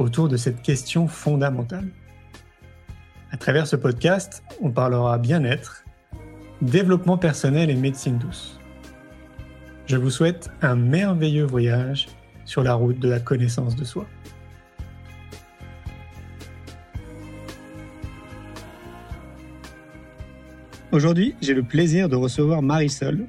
autour de cette question fondamentale. À travers ce podcast, on parlera bien-être, développement personnel et médecine douce. Je vous souhaite un merveilleux voyage sur la route de la connaissance de soi. Aujourd'hui, j'ai le plaisir de recevoir Marisol.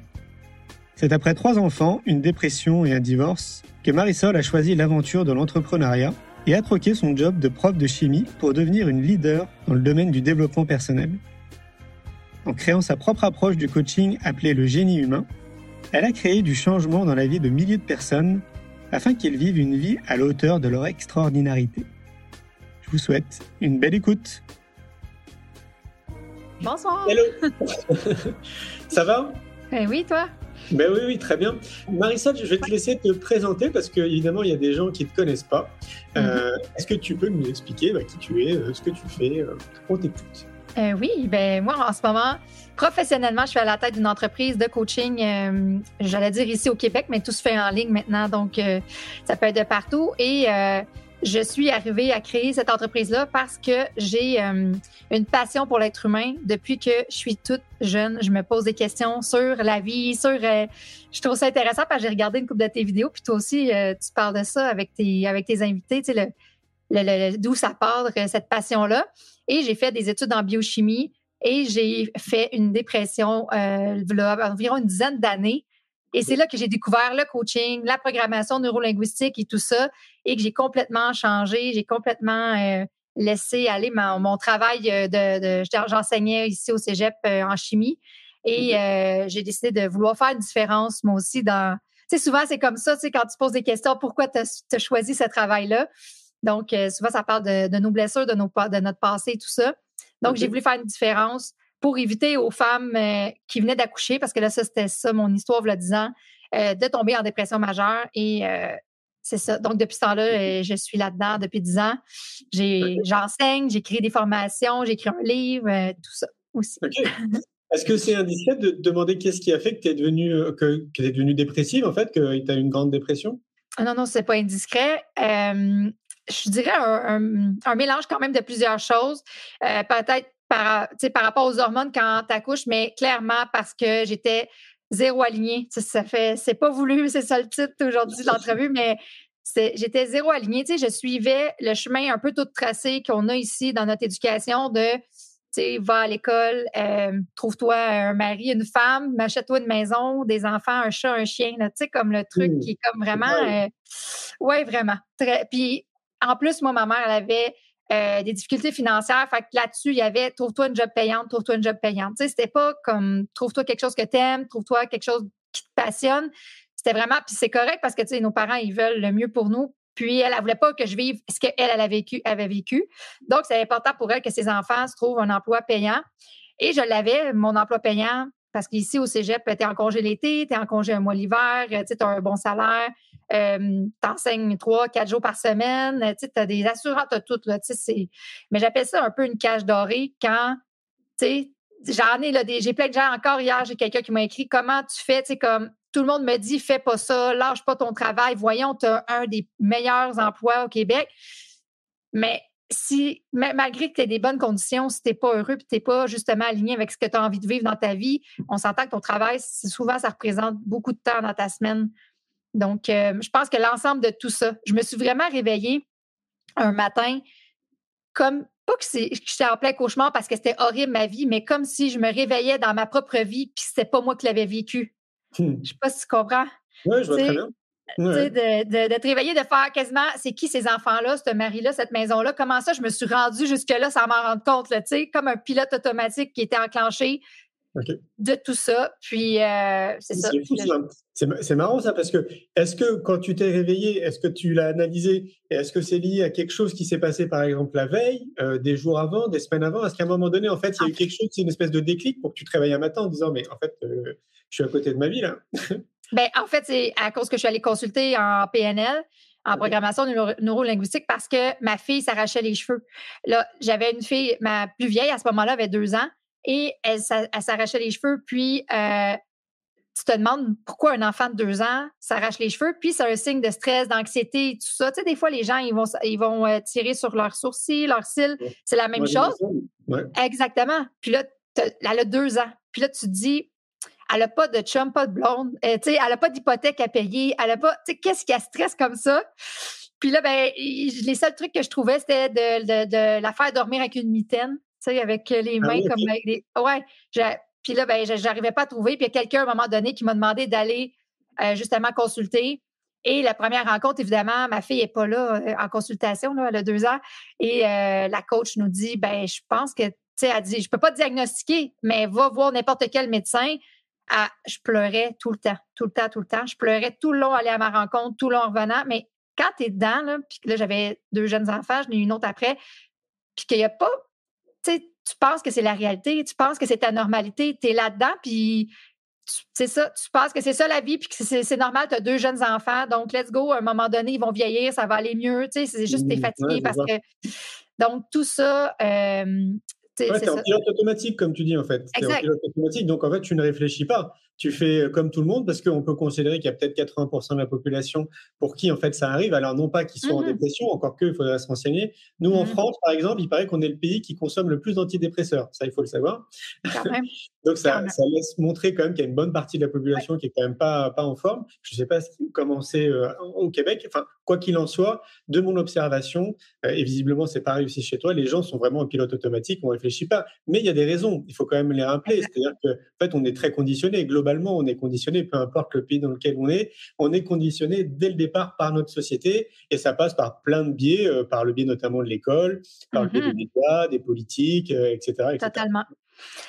C'est après trois enfants, une dépression et un divorce que Marisol a choisi l'aventure de l'entrepreneuriat et a troqué son job de prof de chimie pour devenir une leader dans le domaine du développement personnel. En créant sa propre approche du coaching appelée le génie humain, elle a créé du changement dans la vie de milliers de personnes afin qu'ils vivent une vie à la hauteur de leur extraordinarité. Je vous souhaite une belle écoute. Bonsoir. Hello. Ça va? Eh oui, toi? Ben oui, oui, très bien. Marisol, je vais te laisser te présenter parce qu'évidemment, il y a des gens qui ne te connaissent pas. Euh, mhm. Est-ce que tu peux nous expliquer bah, qui tu es, euh, ce que tu fais euh, On t'écoute. oui, ben moi, en ce moment, professionnellement, je suis à la tête d'une entreprise de coaching, j'allais dire ici au Québec, mais tout se fait en ligne maintenant, donc ça peut être de partout. Et je suis arrivée à créer cette entreprise-là parce que j'ai euh, une passion pour l'être humain. Depuis que je suis toute jeune, je me pose des questions sur la vie, sur. Euh, je trouve ça intéressant parce que j'ai regardé une couple de tes vidéos, puis toi aussi, euh, tu parles de ça avec tes, avec tes invités, tu sais, le, d'où ça part, cette passion-là. Et j'ai fait des études en biochimie et j'ai fait une dépression euh, environ une dizaine d'années et c'est là que j'ai découvert le coaching, la programmation neurolinguistique et tout ça, et que j'ai complètement changé, j'ai complètement euh, laissé aller mon, travail euh, de, j'enseignais ici au Cégep euh, en chimie, et j'ai décidé de vouloir faire une différence moi aussi dans. Tu sais, souvent c'est comme ça, tu sais, quand tu poses des questions, pourquoi tu as, choisi ce travail-là? Donc souvent ça parle de, nos blessures, de nos de notre passé, tout ça. Donc j'ai voulu faire une différence pour éviter aux femmes euh, qui venaient d'accoucher, parce que là, ça, c'était ça, mon histoire, le 10 ans, euh, de tomber en dépression majeure. Et euh, c'est ça. Donc, depuis ce temps-là, je suis là-dedans depuis 10 ans. J'enseigne, j'ai créé des formations, j'ai écrit un livre, tout ça aussi. Est-ce que c'est indiscret de demander qu'est-ce qui a fait que tu es devenue que, que es dépressive, en fait, que tu as eu une grande dépression? Ah non, non, c'est pas indiscret. je dirais un, un, mélange quand même de plusieurs choses. Peut-être par, par rapport aux hormones quand tu accouches, mais clairement parce que j'étais zéro alignée. Ça, fait, c'est pas voulu, c'est ça le titre aujourd'hui de l'entrevue, mais j'étais zéro alignée. je suivais le chemin un peu tout tracé qu'on a ici dans notre éducation de tu va à l'école, euh, trouve-toi un mari, une femme, achète-toi une maison, des enfants, un chat, un chien, tu sais, comme le truc mmh. qui est comme vraiment, euh, ouais, vraiment. Très, puis en plus, moi, ma mère, elle avait euh, des difficultés financières. Fait que là-dessus, il y avait trouve-toi une job payante, trouve-toi une job payante. Tu sais, c'était pas comme trouve-toi quelque chose que tu aimes, trouve-toi quelque chose qui te passionne. C'était vraiment, puis c'est correct parce que, tu sais, nos parents, ils veulent le mieux pour nous. Puis elle, elle voulait pas que je vive ce qu'elle, elle a vécu, avait vécu. Donc, c'est important pour elle que ses enfants se trouvent un emploi payant. Et je l'avais, mon emploi payant, parce qu'ici, au cégep, tu es en congé l'été, tu es en congé un mois l'hiver, tu as un bon salaire, euh, tu enseignes trois, quatre jours par semaine, tu as des assurances, tu as tout. Là, mais j'appelle ça un peu une cage dorée quand, tu sais, j'en ai, là, j'ai plein de gens encore hier, j'ai quelqu'un qui m'a écrit comment tu fais, tu sais, comme tout le monde me dit, fais pas ça, lâche pas ton travail, voyons, tu as un des meilleurs emplois au Québec. Mais si, malgré que tu aies des bonnes conditions, si tu n'es pas heureux et tu n'es pas justement aligné avec ce que tu as envie de vivre dans ta vie, on s'entend que ton travail, souvent, ça représente beaucoup de temps dans ta semaine. Donc, euh, je pense que l'ensemble de tout ça, je me suis vraiment réveillée un matin comme, pas que, j'étais en plein cauchemar parce que c'était horrible ma vie, mais comme si je me réveillais dans ma propre vie puis c'était pas moi qui l'avais vécu. Je hmm. Je sais pas si tu comprends. Oui, je vois très bien. De, de, te réveiller, de faire quasiment c'est qui ces enfants-là, ce mari-là, cette maison-là, comment ça je me suis rendue jusque-là sans m'en rendre compte, là, comme un pilote automatique qui était enclenché. De tout ça. Puis, euh, c'est ça. C'est marrant ça, parce que est-ce que quand tu t'es réveillé, est-ce que tu l'as analysé? Et est-ce que c'est lié à quelque chose qui s'est passé, par exemple, la veille, euh, des jours avant, des semaines avant? Est-ce qu'à un moment donné, en fait, il y a eu quelque chose, c'est une espèce de déclic pour que tu te réveilles un matin en disant, mais en fait, euh, je suis à côté de ma vie là? Ben, En fait, c'est à cause que je suis allée consulter en PNL en programmation neuro-linguistique parce que ma fille s'arrachait les cheveux. Là, j'avais une fille, ma plus vieille à ce moment-là avait deux ans et elle, s'arrachait les cheveux. Puis, euh, tu te demandes pourquoi un enfant de deux ans s'arrache les cheveux. Puis, c'est un signe de stress, d'anxiété, tout ça. Tu sais, des fois, les gens, ils vont, ils vont euh, tirer sur leurs sourcils, leurs cils. C'est la même chose. Exactement. Puis là, elle a deux ans. Puis là, tu te dis, elle n'a pas de chum, pas de blonde, euh, sais, elle n'a pas d'hypothèque à payer, elle n'a pas, tu sais, qu'est-ce qui a stress comme ça? Puis là, ben, les seuls trucs que je trouvais, c'était de, de, de, la faire dormir avec une mitaine sais, avec les ah mains comme avec des. Ouais. Puis là, ben, j'arrivais pas à trouver. Puis il y a quelqu'un à un moment donné qui m'a demandé d'aller euh, justement consulter. Et la première rencontre, évidemment, ma fille n'est pas là euh, en consultation, là, elle a deux ans. Et euh, la coach nous dit ben, je pense que, tu sais, elle dit je peux pas te diagnostiquer, mais va voir n'importe quel médecin. Ah, je pleurais tout le temps, tout le temps, tout le temps. Je pleurais tout le long aller à ma rencontre, tout le long en revenant. Mais quand tu es dedans, là, puis là, j'avais deux jeunes enfants, j'en ai une autre après, puis qu'il n'y a pas tu penses que c'est la réalité, tu penses que c'est ta normalité, tu es là-dedans, puis c'est ça, tu penses que c'est ça la vie, puis que c'est normal, tu as deux jeunes enfants, donc let's go, à un moment donné, ils vont vieillir, ça va aller mieux, tu sais, c'est juste que tu es fatigué parce que. Donc, tout ça, euh, c'est en pilote automatique, comme tu dis, en fait. C'est en pilote automatique, donc en fait, tu ne réfléchis pas. Tu fais euh, comme tout le monde parce qu'on peut considérer qu'il y a peut-être 80% de la population pour qui, en fait, ça arrive. Alors, non pas qu'ils soient en mmh dépression, encore qu'il faudrait se renseigner. Nous, en mmh France, par exemple, il paraît qu'on est le pays qui consomme le plus d'antidépresseurs. Ça, il faut le savoir. donc, ça, ça, laisse montrer quand même qu'il y a une bonne partie de la population qui est quand même pas, pas en forme. Je ne sais pas comment c'est euh, au Québec. Enfin, quoi qu'il en soit, de mon observation, euh, et visiblement, c'est pas réussi chez toi, les gens sont vraiment en pilote automatique. On réfléchit pas. Mais il y a des raisons. Il faut quand même les rappeler. C'est-à-dire qu'en fait, on est très conditionné. Globalement, on est conditionné, peu importe le pays dans lequel on est, on est conditionné dès le départ par notre société. Et ça passe par plein de biais, euh, par le biais notamment de l'école, par le biais des mmh médias, des politiques, etc., euh, etc. Totalement.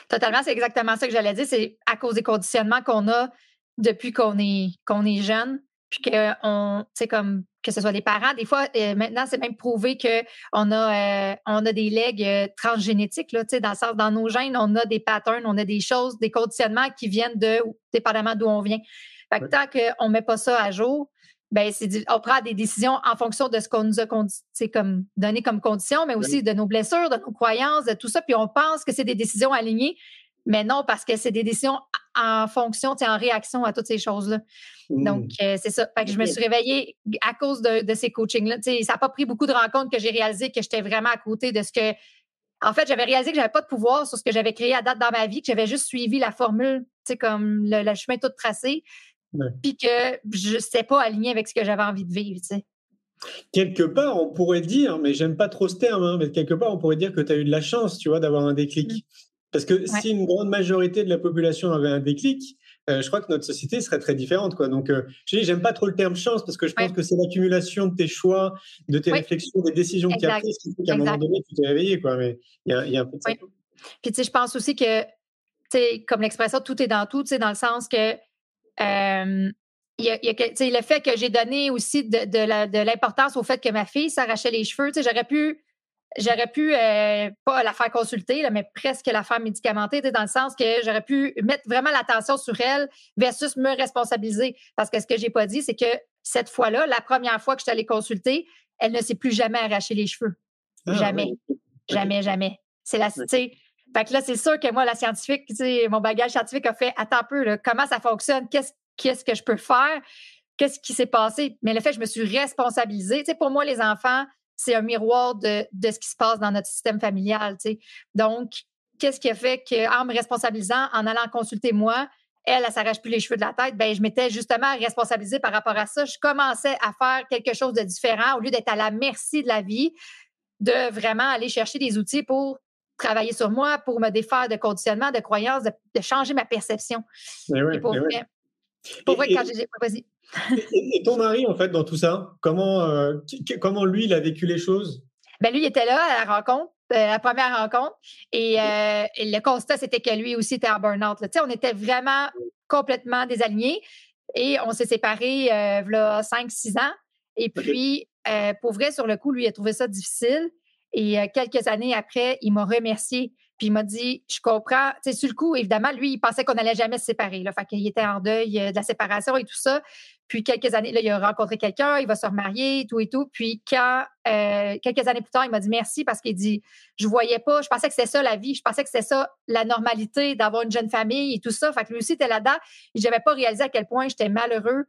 Totalement, c'est exactement ça que j'allais dire. C'est à cause des conditionnements qu'on a depuis qu'on est, qu'on est jeune puis qu'on, tu comme que ce soit des parents, des fois, euh, maintenant, c'est même prouvé qu'on a, euh, on a des legs euh, transgénétiques, là, dans le sens, dans nos gènes, on a des patterns, on a des choses, des conditionnements qui viennent de, dépendamment d'où on vient. Fait que tant qu'on ne met pas ça à jour, ben c'est on prend des décisions en fonction de ce qu'on nous a comme donné comme condition, mais aussi de nos blessures, de nos croyances, de tout ça. Puis on pense que c'est des décisions alignées, mais non, parce que c'est des décisions en fonction, en réaction à toutes ces choses-là. Donc, mmh. euh, c'est ça. Fait que je me suis réveillée à cause de, ces coachings-là. Ça n'a pas pris beaucoup de rencontres que j'ai réalisé que j'étais vraiment à côté de ce que. En fait, j'avais réalisé que j'avais pas de pouvoir sur ce que j'avais créé à date dans ma vie, que j'avais juste suivi la formule, comme le, chemin tout tracé, puis que je n'étais pas aligné avec ce que j'avais envie de vivre. Quelque part, on pourrait dire, mais j'aime pas trop ce terme, hein, mais quelque part, on pourrait dire que tu as eu de la chance, tu vois, d'avoir un déclic. Mmh. Parce que si une grande majorité de la population avait un déclic, euh, je crois que notre société serait très différente. Quoi. Donc, euh, j'aime pas trop le terme chance parce que je pense que c'est l'accumulation de tes choix, de tes réflexions, des décisions que tu as prises qui fait qu'à un moment donné, tu t'es réveillé. Quoi. Mais il y a, un peu de ça. Puis, tu sais, je pense aussi que, tu sais, comme l'expression tout est dans tout, tu sais, dans le sens que. Euh, il y a, le fait que j'ai donné aussi de, de l'importance au fait que ma fille s'arrachait les cheveux. J'aurais pu j'aurais pu euh, pas la faire consulter, là, mais presque la faire médicamenter, dans le sens que j'aurais pu mettre vraiment l'attention sur elle versus me responsabiliser. Parce que ce que j'ai pas dit, c'est que cette fois-là, la première fois que je suis allée consulter, elle ne s'est plus jamais arraché les cheveux. Ah, jamais. Jamais, jamais. C'est la, Fait que là, c'est sûr que moi, la scientifique, mon bagage scientifique a fait attends un peu, là, comment ça fonctionne, qu'est-ce, qu'est-ce que je peux faire, qu'est-ce qui s'est passé? Mais le fait, je me suis responsabilisée. sais, pour moi, les enfants, c'est un miroir de, ce qui se passe dans notre système familial. Donc, qu'est-ce qui a fait qu'en me responsabilisant, en allant consulter moi, elle, elle s'arrache plus les cheveux de la tête, ben je m'étais justement responsabilisée par rapport à ça. Je commençais à faire quelque chose de différent au lieu d'être à la merci de la vie, de vraiment aller chercher des outils pour travailler sur moi, pour me défaire de conditionnement, de croyances, de, changer ma perception. Et pour, vrai, pour vrai, quand j'ai... Et, ton mari, en fait, dans tout ça, comment, euh, comment lui, il a vécu les choses? Ben lui, il était là à la rencontre, euh, la première rencontre. Et, euh, et le constat, c'était que lui aussi était en burn-out. là. Tu sais, on était vraiment complètement désalignés. Et on s'est séparés euh, v'là 5-6 ans. Et puis, euh, pour vrai, sur le coup, lui, il a trouvé ça difficile. Et quelques années après, il m'a remercié. Puis il m'a dit, je comprends. Tu sais, sur le coup, évidemment, lui, il pensait qu'on allait jamais se séparer. Là. Fait qu'il était en deuil euh, de la séparation et tout ça. Puis quelques années, là, il a rencontré quelqu'un, il va se remarier, tout et tout. Puis quand, euh, quelques années plus tard, il m'a dit merci parce qu'il dit, je voyais pas, je pensais que c'était ça la vie, je pensais que c'était ça la normalité d'avoir une jeune famille et tout ça. Fait que lui aussi était là-dedans. Et j'avais pas réalisé à quel point j'étais malheureux.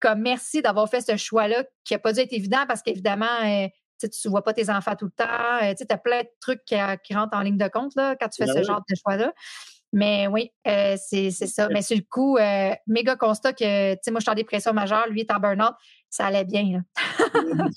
Comme merci d'avoir fait ce choix-là qui a pas dû être évident parce qu'évidemment, euh, tu tu vois pas tes enfants tout le temps. Euh, tu as plein de trucs qui, euh, qui rentrent en ligne de compte là, quand tu fais Ben ce oui. genre de choix-là. Mais oui, euh, c'est ça. Mais sur le coup, euh, méga constat que, tu sais, moi, je suis en dépression majeure, lui est en burn-out, ça allait bien. Là.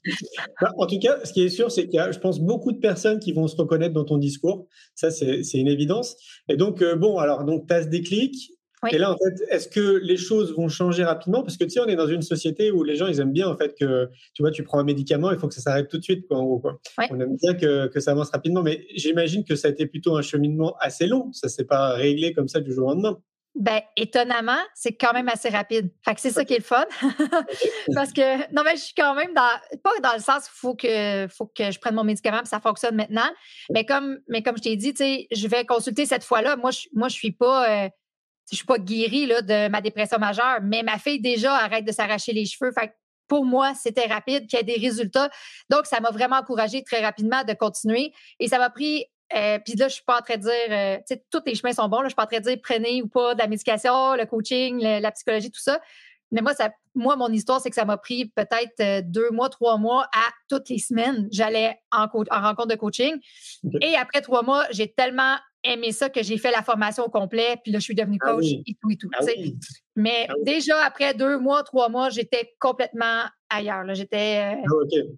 Bah, en tout cas, ce qui est sûr, c'est qu'il y a, je pense, beaucoup de personnes qui vont se reconnaître dans ton discours. Ça, c'est c'est une évidence. Et donc, euh, bon, alors, donc, tu as ce déclic. Oui. Et là, en fait, est-ce que les choses vont changer rapidement? Parce que, tu sais, on est dans une société où les gens, ils aiment bien, en fait, que, tu vois, tu prends un médicament, il faut que ça s'arrête tout de suite, quoi, en gros. Quoi. Oui. On aime bien que, que ça avance rapidement. Mais j'imagine que ça a été plutôt un cheminement assez long. Ça s'est pas réglé comme ça du jour au lendemain. Ben, étonnamment, c'est quand même assez rapide. Fait que c'est ça qui est le fun. Parce que, non, mais je suis quand même dans, pas dans le sens où il faut que, faut que je prenne mon médicament et ça fonctionne maintenant. Mais comme, mais comme je t'ai dit, tu sais, je vais consulter cette fois-là. Moi, je, moi, je suis pas, euh, je suis pas guérie, là, de ma dépression majeure, mais ma fille, déjà, arrête de s'arracher les cheveux. Fait que pour moi, c'était rapide, qu'il y ait des résultats. Donc, ça m'a vraiment encouragée très rapidement de continuer. Et ça m'a pris euh, puis là, je suis pas en train de dire, euh, tu sais, tous les chemins sont bons. Là, je suis pas en train de dire prenez ou pas de la médication, le coaching, le- la psychologie, tout ça. Mais moi, ça, moi, mon histoire, c'est que ça m'a pris peut-être euh, deux mois, trois mois à toutes les semaines. J'allais en, co- en rencontre de coaching. Et après trois mois, j'ai tellement aimé ça que j'ai fait la formation au complet. Puis là, je suis devenue Ah coach oui. et tout et tout. Ah oui. Mais Ah oui. déjà, après deux mois, trois mois, j'étais complètement ailleurs. là. J'étais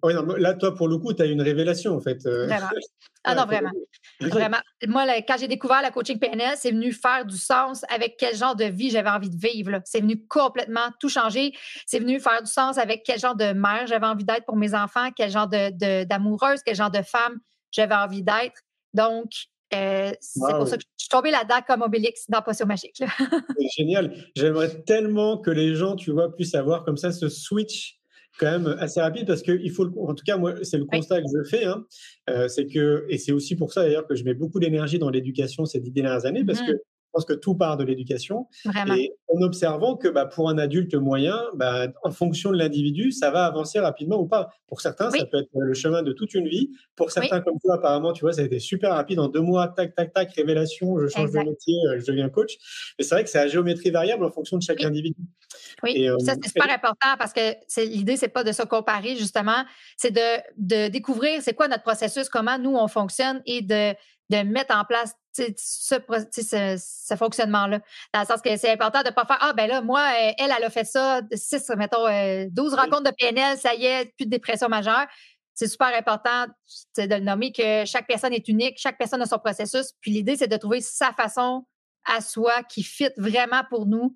euh, non, là, toi, pour le coup, tu as une révélation, en fait. euh. vraiment. Ah non, vraiment. Vraiment. Moi, là, quand j'ai découvert la coaching PNL, c'est venu faire du sens avec quel genre de vie j'avais envie de vivre. C'est venu complètement tout changer. C'est venu faire du sens avec quel genre de mère j'avais envie d'être pour mes enfants, quel genre de- d'amoureuse, quel genre de femme j'avais envie d'être. Donc, euh, c'est Wow. pour ça que je suis tombée là-dedans comme Obélix dans Potion Magique. C'est génial. J'aimerais tellement que les gens, tu vois, puissent avoir comme ça ce switch quand même assez rapide parce que il faut, le- en tout cas, moi, c'est le Oui. constat que je fais, hein, euh, c'est que, et c'est aussi pour ça d'ailleurs que je mets beaucoup d'énergie dans l'éducation ces dix dernières années parce Mhm. que je pense que tout part de l'éducation Vraiment. et en observant que bah, pour un adulte moyen, bah, en fonction de l'individu, ça va avancer rapidement ou pas. Pour certains, Oui. ça peut être le chemin de toute une vie. Pour certains comme toi, apparemment, tu vois, ça a été super rapide. En deux mois, tac, tac, tac, révélation, je change Exact. de métier, euh, je deviens coach. Mais c'est vrai que c'est à géométrie variable en fonction de chaque Oui. individu. Oui, Et, euh, ça c'est super important parce que l'idée c'est pas de se comparer justement, c'est de, de découvrir c'est quoi notre processus, comment nous on fonctionne et de, de mettre en place ce, ce, ce fonctionnement-là. Dans le sens que c'est important de pas faire ah ben là moi euh, elle elle a fait ça six mettons euh, 12 rencontres de PNL, ça y est, plus de dépression majeure. C'est super important de le nommer que chaque personne est unique, chaque personne a son processus. Puis l'idée c'est de trouver sa façon à soi qui fit vraiment pour nous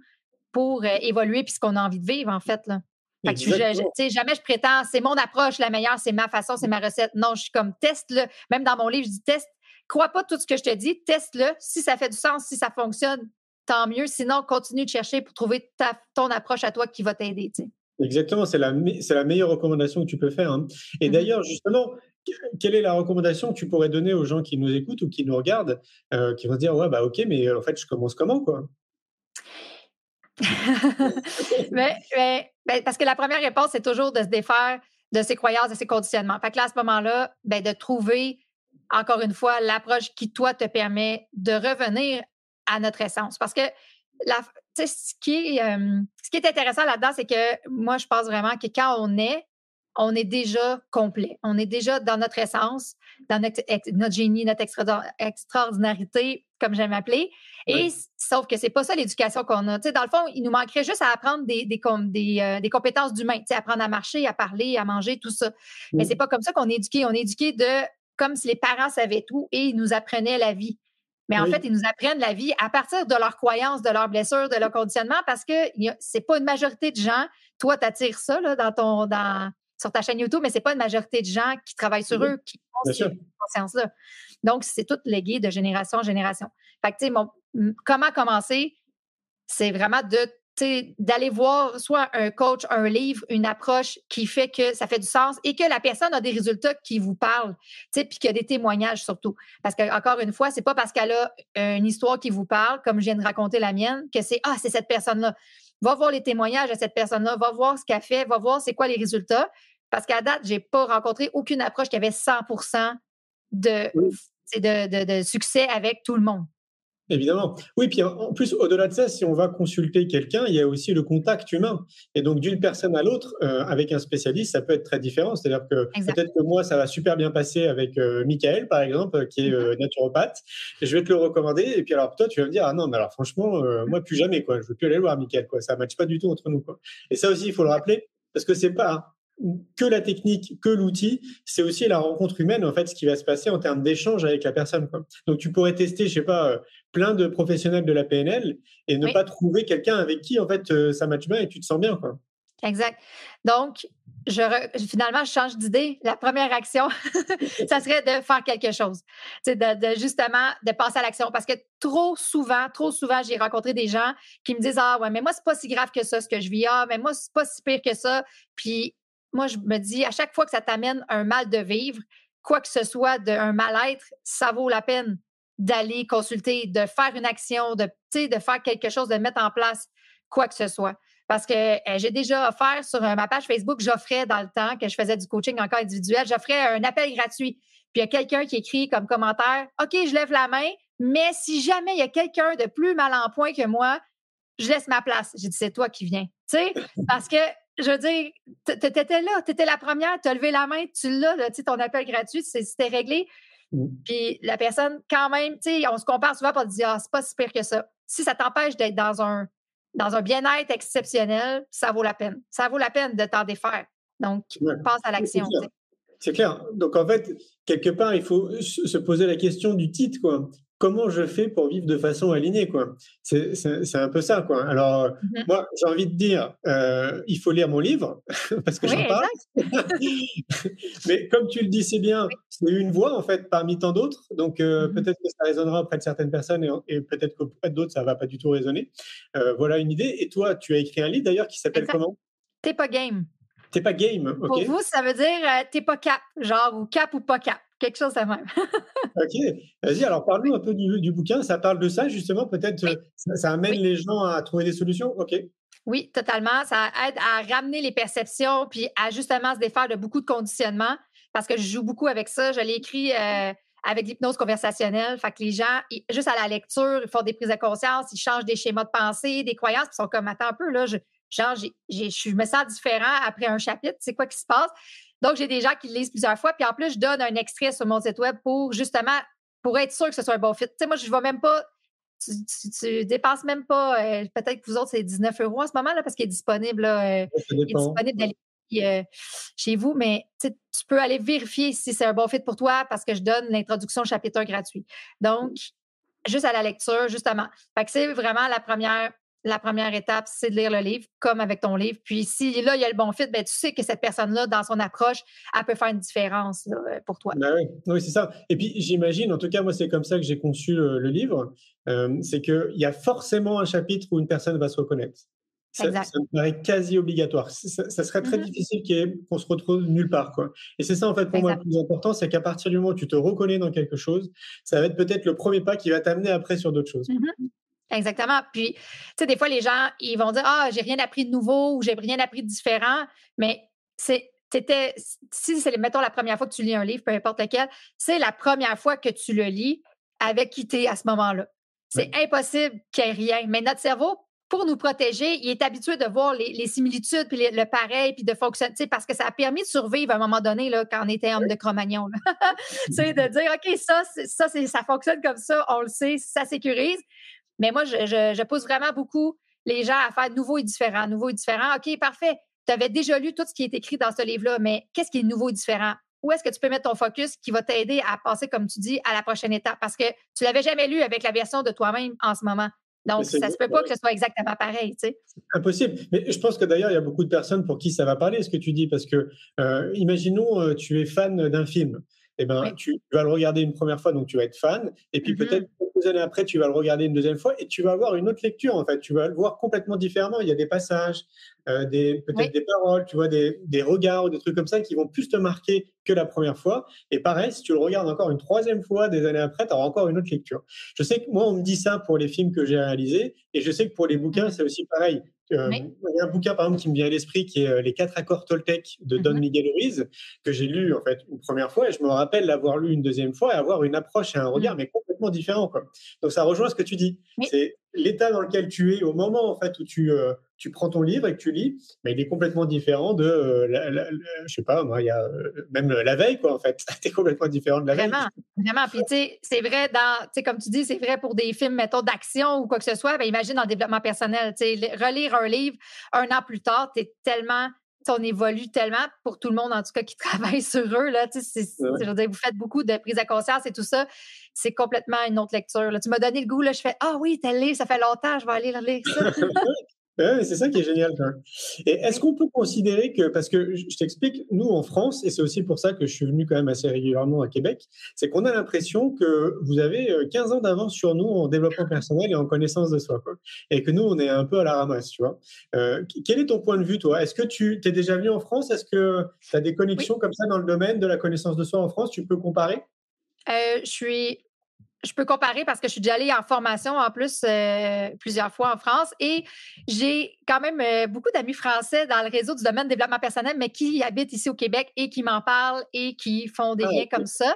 pour euh, évoluer puis ce qu'on a envie de vivre, en fait. Là. Fait que je- je- Exactement. tu sais, jamais je prétends, c'est mon approche la meilleure, c'est ma façon, c'est ma recette. Non, je suis comme teste-le. Même dans mon livre, je dis teste. Crois pas tout ce que je te dis, teste-le. Si ça fait du sens, si ça fonctionne, tant mieux. Sinon, continue de chercher pour trouver ta, ton approche à toi qui va t'aider. tu sais. Exactement, c'est la, me- la meilleure recommandation que tu peux faire. hein. Et Mhm. d'ailleurs, justement, que- quelle est la recommandation que tu pourrais donner aux gens qui nous écoutent ou qui nous regardent, euh, qui vont se dire, ouais, bah ok, mais en fait, je commence comment, quoi? Mais, mais- ben, parce que la première réponse, c'est toujours de se défaire de ses croyances, de ses conditionnements. Fait que là, à ce moment-là, ben, de trouver, encore une fois, l'approche qui, toi, te permet de revenir à notre essence. Parce que la, tu sais, ce, qui est, euh, ce qui est intéressant là-dedans, c'est que moi, je pense vraiment que quand on est, on est déjà complet. On est déjà dans notre essence, dans notre, génie, notre extraordi- extraordinarité, comme j'aime l'appeler. Et Oui. sauf que c'est pas ça l'éducation qu'on a. Tu sais, dans le fond, il nous manquerait juste à apprendre des, des, des, euh, des compétences d'humain, tu sais, apprendre à marcher, à parler, à manger, tout ça. Mais Mm. c'est pas comme ça qu'on est éduqué. On est éduqué de comme si les parents savaient tout et ils nous apprenaient la vie. Mais en fait, ils nous apprennent la vie à partir de leurs croyances, de leurs blessures, de leur conditionnement, parce que c'est pas une majorité de gens. Toi, tu attires ça là, dans ton, dans, sur ta chaîne YouTube, mais c'est pas une majorité de gens qui travaillent sur Oui. eux, qui conscience-là. Donc, c'est tout légué de génération en génération. Fait que, tu sais, comment commencer? C'est vraiment de d'aller voir soit un coach, un livre, une approche qui fait que ça fait du sens et que la personne a des résultats qui vous parlent, puis qu'il y a des témoignages surtout. Parce que, encore une fois, c'est pas parce qu'elle a une histoire qui vous parle, comme je viens de raconter la mienne, que c'est Ah, c'est cette personne-là. Va voir les témoignages de cette personne-là, va voir ce qu'elle fait, va voir c'est quoi les résultats. Parce qu'à date, j'ai pas rencontré aucune approche qui avait 100 de, de, de succès avec tout le monde. Évidemment. Oui, puis en plus, au-delà de ça, si on va consulter quelqu'un, il y a aussi le contact humain. Et donc, d'une personne à l'autre, euh, avec un spécialiste, ça peut être très différent. C'est-à-dire que peut-être que moi, ça va super bien passer avec euh, Michael, par exemple, qui est mm-hmm. euh, naturopathe. Et je vais te le recommander. Et puis, alors, toi, tu vas me dire, ah non, mais alors, franchement, moi, plus jamais, quoi. Je veux plus aller voir Michael, quoi. Ça ne matche pas du tout entre nous, quoi. Et ça aussi, il faut le rappeler, parce que c'est pas que la technique, que l'outil, c'est aussi la rencontre humaine, en fait, ce qui va se passer en termes d'échange avec la personne. Quoi. Donc, tu pourrais tester, je sais pas, plein de professionnels de la PNL et ne pas trouver quelqu'un avec qui, en fait, euh, ça matche bien et tu te sens bien, quoi. Exact. Donc, je finalement, je change d'idée. La première action, ça serait de faire quelque chose. De, de justement, de passer à l'action. Parce que trop souvent, trop souvent, j'ai rencontré des gens qui me disent Ah ouais, mais moi, c'est pas si grave que ça, ce que je vis. Ah, mais moi, c'est pas si pire que ça. Puis moi, je me dis, à chaque fois que ça t'amène un mal de vivre, quoi que ce soit d'un mal-être, ça vaut la peine d'aller consulter, de faire une action, de, de faire quelque chose, de mettre en place quoi que ce soit. Parce que euh, j'ai déjà offert sur euh, ma page Facebook, j'offrais dans le temps que je faisais du coaching encore individuel, j'offrais un appel gratuit. Puis il y a quelqu'un qui écrit comme commentaire OK, je lève la main, mais si jamais il y a quelqu'un de plus mal en point que moi, je laisse ma place. J'ai dit C'est toi qui viens. Tu parce que je veux dire, tu étais là, tu étais la première, tu as levé la main, tu l'as, ton appel gratuit, c'était réglé. Mmh. Puis la personne, quand même, tu sais, on se compare souvent pour dire, ah, c'est pas si pire que ça. Si ça t'empêche d'être dans un, dans un bien-être exceptionnel, ça vaut la peine. Ça vaut la peine de t'en défaire. Donc, passe à l'action. C'est clair. Donc, en fait, quelque part, il faut se poser la question du titre, quoi comment je fais pour vivre de façon alignée quoi. C'est un peu ça quoi. Alors mmh moi j'ai envie de dire euh, il faut lire mon livre parce que j'en parle. mais comme tu le dis c'est bien c'est une voix en fait parmi tant d'autres. Donc euh, mmh peut-être que ça résonnera auprès de certaines personnes et, peut-être qu'auprès d'autres ça va pas du tout résonner. Euh, voilà une idée. Et toi tu as écrit un livre d'ailleurs qui s'appelle comment? T'es pas game. T'es pas game, ok. Pour vous, ça veut dire t'es pas cap, genre ou cap ou pas cap quelque chose de même. ok, vas-y, alors parle-nous un peu du, bouquin. Ça parle de ça, justement, peut-être euh, ça, amène les gens à trouver des solutions. Ok. Oui, totalement. Ça aide à ramener les perceptions puis à justement se défaire de beaucoup de conditionnements parce que je joue beaucoup avec ça. Je l'ai écrit euh, avec l'hypnose conversationnelle. Fait que les gens, juste à la lecture, ils font des prises de conscience, ils changent des schémas de pensée, des croyances, puis ils sont comme, attends un peu, là, je, genre, je me sens différent après un chapitre, c'est quoi qui se passe? Donc, j'ai des gens qui le lisent plusieurs fois. Puis en plus, je donne un extrait sur mon site web pour justement, pour être sûr que ce soit un bon fit. Tu sais, moi, je ne vais même pas tu, tu, dépenses même pas, euh, peut-être que vous autres, c'est 19 euros en ce moment, là, parce qu'il est disponible, là, euh, il est disponible d'aller euh, chez vous, mais tu peux aller vérifier si c'est un bon fit pour toi parce que je donne l'introduction chapitre 1 gratuit. Donc, juste à la lecture, justement. Fait que c'est vraiment la première la première étape, c'est de lire le livre, comme avec ton livre. Puis si là, il y a le bon fit, ben, tu sais que cette personne-là, dans son approche, elle peut faire une différence euh, pour toi. Ben oui, oui c'est ça. Et puis j'imagine, en tout cas, moi, c'est comme ça que j'ai conçu le, livre, euh, c'est qu'il y a forcément un chapitre où une personne va se reconnaître. Ça, ça me paraît quasi obligatoire. Ça, serait très mmh difficile qu'on se retrouve nulle part. Quoi. Et c'est ça, en fait, pour moi, le plus important, c'est qu'à partir du moment où tu te reconnais dans quelque chose, ça va être peut-être le premier pas qui va t'amener après sur d'autres choses. Mmh Exactement. Puis, tu sais, des fois, les gens, ils vont dire Ah, j'ai rien appris de nouveau ou j'ai rien appris de différent. Mais c'est. si c'est, mettons, la première fois que tu lis un livre, peu importe lequel, c'est la première fois que tu le lis avec qui tu es à ce moment-là. C'est impossible qu'il n'y ait rien. Mais notre cerveau, pour nous protéger, il est habitué de voir les, similitudes, puis le pareil, puis de fonctionner, parce que ça a permis de survivre à un moment donné, là, quand on était homme de Cro-Magnon. c'est de dire, OK, ça, ça, ça fonctionne comme ça, on le sait, ça sécurise. Mais moi, je, pousse vraiment beaucoup les gens à faire nouveau et différent, nouveau et différent. OK, parfait. Tu avais déjà lu tout ce qui est écrit dans ce livre-là, mais qu'est-ce qui est nouveau et différent? Où est-ce que tu peux mettre ton focus qui va t'aider à passer, comme tu dis, à la prochaine étape? Parce que tu l'avais jamais lu avec la version de toi-même en ce moment. Donc, ça ne se peut pas que ce soit exactement pareil, tu sais. Impossible. Mais je pense que d'ailleurs, il y a beaucoup de personnes pour qui ça va parler, ce que tu dis, parce que, euh, imaginons, euh, tu es fan d'un film eh ben, tu vas le regarder une première fois, donc tu vas être fan. Et puis, Mhm. peut-être quelques années après, tu vas le regarder une deuxième fois et tu vas avoir une autre lecture, en fait. Tu vas le voir complètement différemment. Il y a des passages, euh, des, peut-être Oui. des paroles, tu vois, des, des regards ou des trucs comme ça qui vont plus te marquer que la première fois. Et pareil, si tu le regardes encore une troisième fois des années après, tu auras encore une autre lecture. Je sais que moi, on me dit ça pour les films que j'ai réalisés. Et je sais que pour les bouquins, c'est aussi pareil. Euh, Oui. Il y a un bouquin, par exemple, qui me vient à l'esprit, qui est euh, Les quatre accords Toltec de Don Mhm. Miguel Ruiz, que j'ai lu en fait une première fois, et je me rappelle l'avoir lu une deuxième fois et avoir une approche et un regard, mais complètement différent. Quoi. Donc ça rejoint ce que tu dis. Oui. C'est l'état dans lequel tu es au moment en fait où tu, euh, tu prends ton livre et que tu lis, mais il est complètement différent de, euh, la, la- la- je sais pas, moi, il y a euh, même la veille, quoi, en fait. T'es complètement différent de la veille. Vraiment, vraiment. Puis, tu sais, c'est vrai dans, tu sais, comme tu dis, c'est vrai pour des films, mettons, d'action ou quoi que ce soit. Ben, imagine dans le développement personnel, tu sais, le- relire un livre un an plus tard, t'es tellement, on évolue tellement pour tout le monde, en tout cas, qui travaille sur eux, là. Tu sais, Ouais. je veux dire, vous faites beaucoup de prise de conscience et tout ça. C'est complètement une autre lecture. là. Tu m'as donné le goût, là. Je fais, ah oui, tel livre, ça fait longtemps, je vais aller lire ça. Ouais, c'est ça qui est génial. Quand même. Et est-ce qu'on peut considérer que, parce que je t'explique, nous en France, et c'est aussi pour ça que je suis venu quand même assez régulièrement à Québec, c'est qu'on a l'impression que vous avez euh, 15 ans d'avance sur nous en développement personnel et en connaissance de soi. Quoi. Et que nous, on est un peu à la ramasse, tu vois. Euh, quel est ton point de vue, toi? Est-ce que tu t'es déjà venu en France? Est-ce que tu as des connexions comme ça dans le domaine de la connaissance de soi en France? Tu peux comparer? Euh, je suis. Je peux comparer parce que je suis déjà allée en formation en plus euh, plusieurs fois en France et j'ai quand même euh, beaucoup d'amis français dans le réseau du domaine développement personnel, mais qui habitent ici au Québec et qui m'en parlent et qui font des Ah, liens comme ça.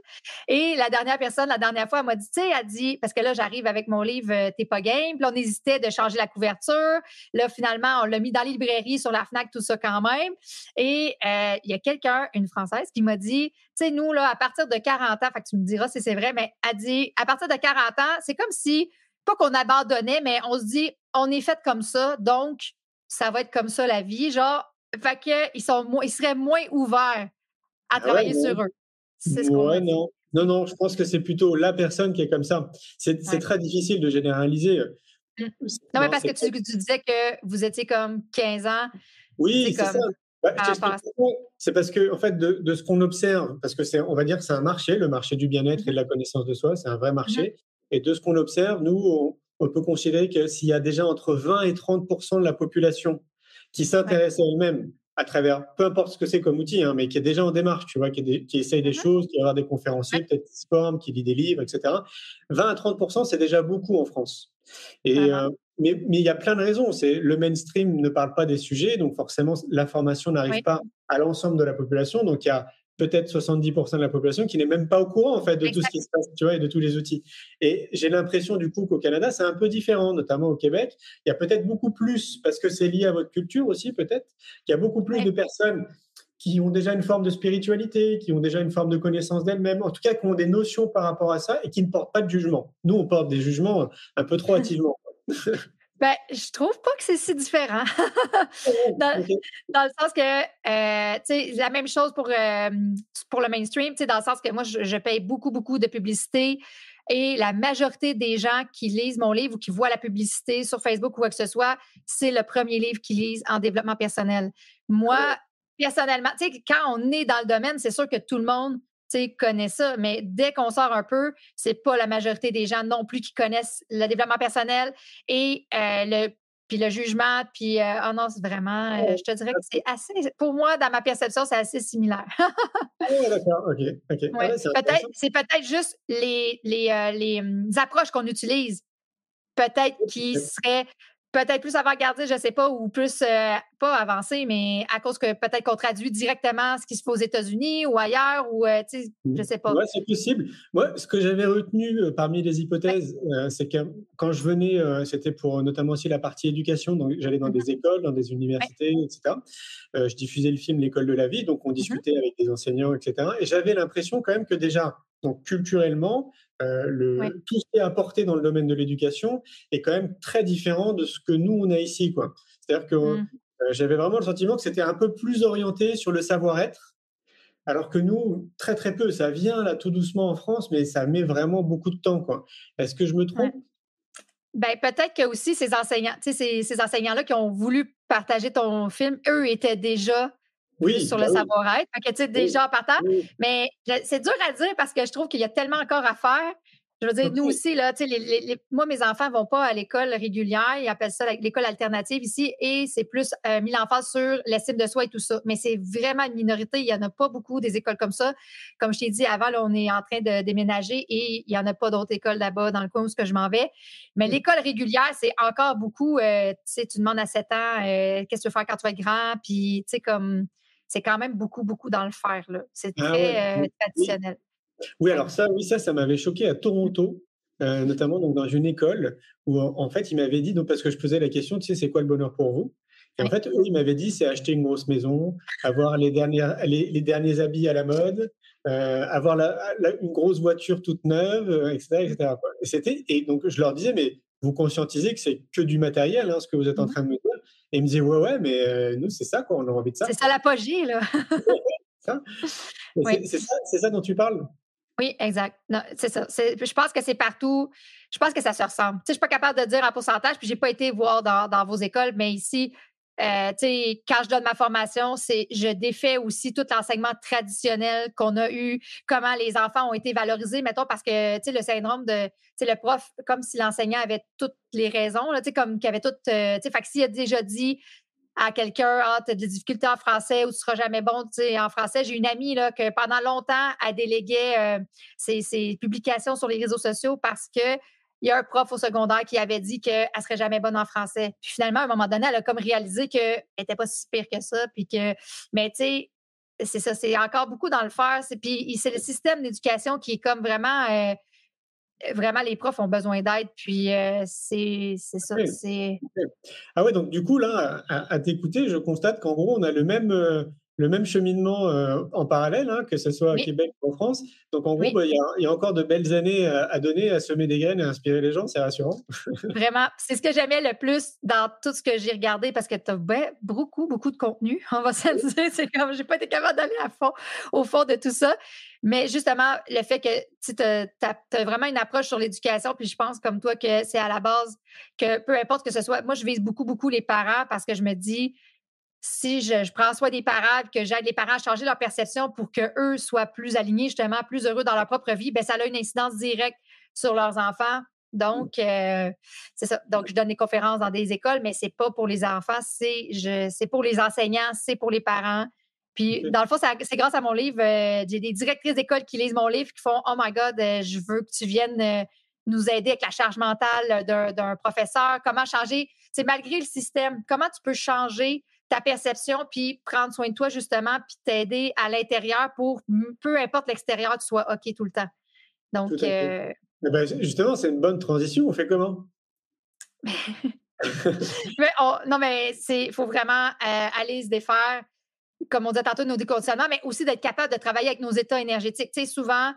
Et la dernière personne, la dernière fois, elle m'a dit, tu sais, elle dit, parce que là, j'arrive avec mon livre euh, T'es pas game, puis on hésitait de changer la couverture. Là, finalement, on l'a mis dans les librairies, sur la FNAC, tout ça quand même. Et euh, il y a quelqu'un, une Française, qui m'a dit, sais, nous, là, à partir de 40 ans, fait que tu me diras si c'est vrai, mais elle dit, à partir de 40 ans, c'est comme si, pas qu'on abandonnait, mais on se dit, on est fait comme ça, donc ça va être comme ça la vie. Genre, fait que ils, sont, ils seraient moins ouverts à ouais, travailler ouais. sur eux. C'est ce qu'on Ouais, non. Non, non, je pense que c'est plutôt la personne qui est comme ça. C'est Ouais. très difficile de généraliser. Mm. C'est- Non, mais parce que tu, tu disais que vous étiez comme 15 ans. Oui, C'est c'est comme ça. Bah. C'est parce que, en fait, de, de ce qu'on observe, parce que c'est, on va dire que c'est un marché, le marché du bien-être et de la connaissance de soi, c'est un vrai marché. Et de ce qu'on observe, nous, on, on peut considérer que s'il y a déjà entre 20 et 30% de la population qui s'intéresse à elle-même à travers, peu importe ce que c'est comme outil, hein, mais qui est déjà en démarche, tu vois, qui, est des- qui essaye des Mhm. choses, qui va avoir des conférenciers, peut-être qui se forme, qui lit des livres, etc. 20 à 30% c'est déjà beaucoup en France. Et, Vraiment. euh, mais mais il y a plein de raisons. C'est le mainstream ne parle pas des sujets, donc forcément l'information n'arrive Oui. pas à l'ensemble de la population. Donc il y a peut-être 70% de la population qui n'est même pas au courant en fait de tout ce qui se passe, tu vois, et de tous les outils. Et j'ai l'impression du coup qu'au Canada c'est un peu différent, notamment au Québec. Il y a peut-être beaucoup plus parce que c'est lié à votre culture aussi peut-être. qu'il y a beaucoup plus Oui. de personnes qui ont déjà une forme de spiritualité, qui ont déjà une forme de connaissance d'elles-mêmes, en tout cas qui ont des notions par rapport à ça et qui ne portent pas de jugement. Nous, on porte des jugements un peu trop hâtivement. Ben, je trouve pas que c'est si différent. dans, Ok. dans le sens que, euh, tu sais, la même chose pour, euh, pour le mainstream, tu sais, dans le sens que moi, je, je paye beaucoup, beaucoup de publicité et la majorité des gens qui lisent mon livre ou qui voient la publicité sur Facebook ou quoi que ce soit, c'est le premier livre qu'ils lisent en développement personnel. Moi, personnellement, tu sais, quand on est dans le domaine, c'est sûr que tout le monde, connaît ça, mais dès qu'on sort un peu, c'est pas la majorité des gens non plus qui connaissent le développement personnel et euh, le puis le jugement, puis euh, oh non, c'est vraiment, euh, je te dirais que c'est assez, pour moi, dans ma perception, c'est assez similaire. Ouais, d'accord, ok. ok. Ah Ouais. c'est Peut-être, juste les, les, les, hum, approches qu'on utilise, peut-être qui seraient peut-être plus avant-gardistes, je ne sais pas, ou plus euh, pas avancées, mais à cause que peut-être qu'on traduit directement ce qui se fait aux États-Unis ou ailleurs, ou euh, tu sais, je sais pas. Ouais, c'est possible. Moi, ce que j'avais retenu euh, parmi les hypothèses, euh, c'est que quand je venais, c'était pour notamment aussi la partie éducation, donc j'allais dans des écoles, dans des universités, etc. Je diffusais le film L'école de la vie, donc on discutait avec des enseignants, etc. Et j'avais l'impression quand même que déjà, donc culturellement, euh, le, Ouais. tout ce qui est apporté dans le domaine de l'éducation est quand même très différent de ce que nous, on a ici. C'est-à-dire que Mm. euh, j'avais vraiment le sentiment que c'était un peu plus orienté sur le savoir-être, alors que nous, très très peu, ça vient là tout doucement en France, mais ça met vraiment beaucoup de temps. Est-ce que je me trompe? Ben, peut-être que aussi ces enseignants, ces, ces enseignants-là qui ont voulu partager ton film, eux étaient déjà oui, sur le oui. savoir-être. Fait que, tu sais, déjà en partant, Oui. mais c'est dur à dire parce que je trouve qu'il y a tellement encore à faire. Je veux dire, nous aussi, là, tu sais, les- les- les- moi, mes enfants ne vont pas à l'école régulière. Ils appellent ça l'école alternative ici et c'est plus euh, mis l'emphase sur l'estime de soi et tout ça. Mais c'est vraiment une minorité. Il n'y en a pas beaucoup des écoles comme ça. Comme je t'ai dit avant, là, on est en train de déménager et il n'y en a pas d'autres écoles là-bas dans le coin où que je m'en vais. Mais l'école régulière, c'est encore beaucoup, euh, tu sais, tu demandes à 7 ans, euh, qu'est-ce que tu veux faire quand tu vas être grand? Puis, tu sais, comme, c'est quand même beaucoup, beaucoup dans le faire, là. C'est Ah très euh, oui, traditionnel. Oui, alors ça, oui, ça, ça m'avait choqué à Toronto, euh, notamment donc dans une école où en, fait, ils m'avaient dit, donc parce que je posais la question, tu sais, c'est quoi le bonheur pour vous? Et en fait, eux, ils m'avaient dit, c'est acheter une grosse maison, avoir les, dernières, les, les derniers habits à la mode, euh, avoir la- la- une grosse voiture toute neuve, etc., etc. Et c'était, et donc je leur disais, mais vous conscientisez que c'est que du matériel, hein, ce que vous êtes en Mhm. train de me dire. Et ils me disaient, ouais, ouais, mais euh, nous, c'est ça, quoi, on a envie de ça. C'est ça l'apogée, là. Oui. c'est- ça, ça dont tu parles? Oui, exact. C'est ça. Je pense que c'est partout. Je pense que ça se ressemble. Tu sais, je suis pas capable de dire en pourcentage, puis j'ai pas été voir dans, dans vos écoles, mais ici, euh, quand je donne ma formation, c'est je défais aussi tout l'enseignement traditionnel qu'on a eu, comment les enfants ont été valorisés, mettons, parce que, le syndrome de, tu sais, le prof, comme si l'enseignant avait toutes les raisons, là, tu sais, comme qu'il avait toutes, euh, tu sais, fait que s'il a déjà dit à quelqu'un, ah, tu as des difficultés en français ou tu seras jamais bon en français. J'ai une amie là, que pendant longtemps, elle déléguait euh, ses, ses publications sur les réseaux sociaux parce que il y a un prof au secondaire qui avait dit qu'elle ne serait jamais bonne en français. Puis finalement, à un moment donné, elle a comme réalisé qu'elle n'était pas si pire que ça. Puis que, mais tu sais, c'est ça, c'est encore beaucoup dans le faire. C'est- Puis c'est le système d'éducation qui est comme vraiment. euh, vraiment, les profs ont besoin d'aide. Puis euh, c'est c'est ça. C'est. Ah ouais, donc du coup, là, à, à t'écouter, je constate qu'en gros, on a le même, euh, le même cheminement euh, en parallèle, hein, que ce soit à Oui. Québec ou en France. Donc en gros, Oui. bah, il y, a, il y a encore de belles années à, à donner, à semer des graines et à inspirer les gens, c'est rassurant. Vraiment, c'est ce que j'aimais le plus dans tout ce que j'ai regardé parce que tu as beaucoup, beaucoup de contenu. On va se le dire. C'est comme, j'ai pas été capable d'aller à fond, au fond de tout ça. Mais justement, le fait que tu as, vraiment une approche sur l'éducation, puis je pense comme toi que c'est à la base que peu importe que ce soit, moi, je vise beaucoup, beaucoup les parents parce que je me dis, si je, je prends soin des parents, que j'aide les parents à changer leur perception pour qu'eux soient plus alignés, justement, plus heureux dans leur propre vie, ben ça a une incidence directe sur leurs enfants. Donc, euh, c'est ça. Donc, je donne des conférences dans des écoles, mais c'est pas pour les enfants, c'est je- c'est pour les enseignants, c'est pour les parents. Puis, dans le fond, c'est grâce à mon livre. euh, J'ai des directrices d'école qui lisent mon livre qui font Oh my God, euh, je veux que tu viennes nous aider avec la charge mentale d'un d'un professeur. Comment changer, c'est malgré le système, comment tu peux changer ta perception puis prendre soin de toi, justement, puis t'aider à l'intérieur pour, peu importe l'extérieur, tu sois OK tout le temps. Donc, euh, Eh ben, justement, c'est une bonne transition. On fait comment? Mais on- non, mais c'est faut vraiment euh, aller se défaire, comme on disait tantôt, de nos déconditionnements, mais aussi d'être capable de travailler avec nos états énergétiques. Tu sais, souvent,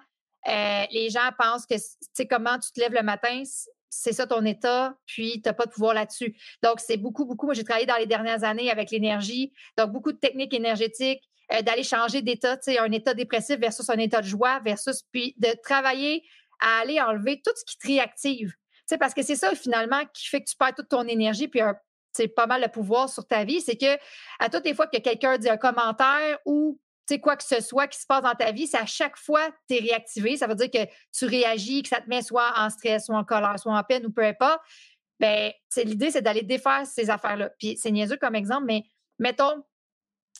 euh, les gens pensent que, tu sais, comment tu te lèves le matin, c'est ça ton état, puis tu n'as pas de pouvoir là-dessus. Donc, c'est beaucoup, beaucoup. Moi, j'ai travaillé dans les dernières années avec l'énergie, donc beaucoup de techniques énergétiques, euh, d'aller changer d'état, tu sais, un état dépressif versus un état de joie, versus, puis de travailler à aller enlever tout ce qui te réactive. Tu sais, parce que c'est ça, finalement, qui fait que tu perds toute ton énergie, puis c'est pas mal le pouvoir sur ta vie, c'est que à toutes les fois que quelqu'un dit un commentaire ou sais, quoi que ce soit qui se passe dans ta vie, c'est à chaque fois que tu es réactivé. Ça veut dire que tu réagis, que ça te met soit en stress, soit en colère, soit en peine ou peu importe. Ben, l'idée, c'est d'aller défaire ces affaires-là. Puis c'est niaiseux comme exemple, mais mettons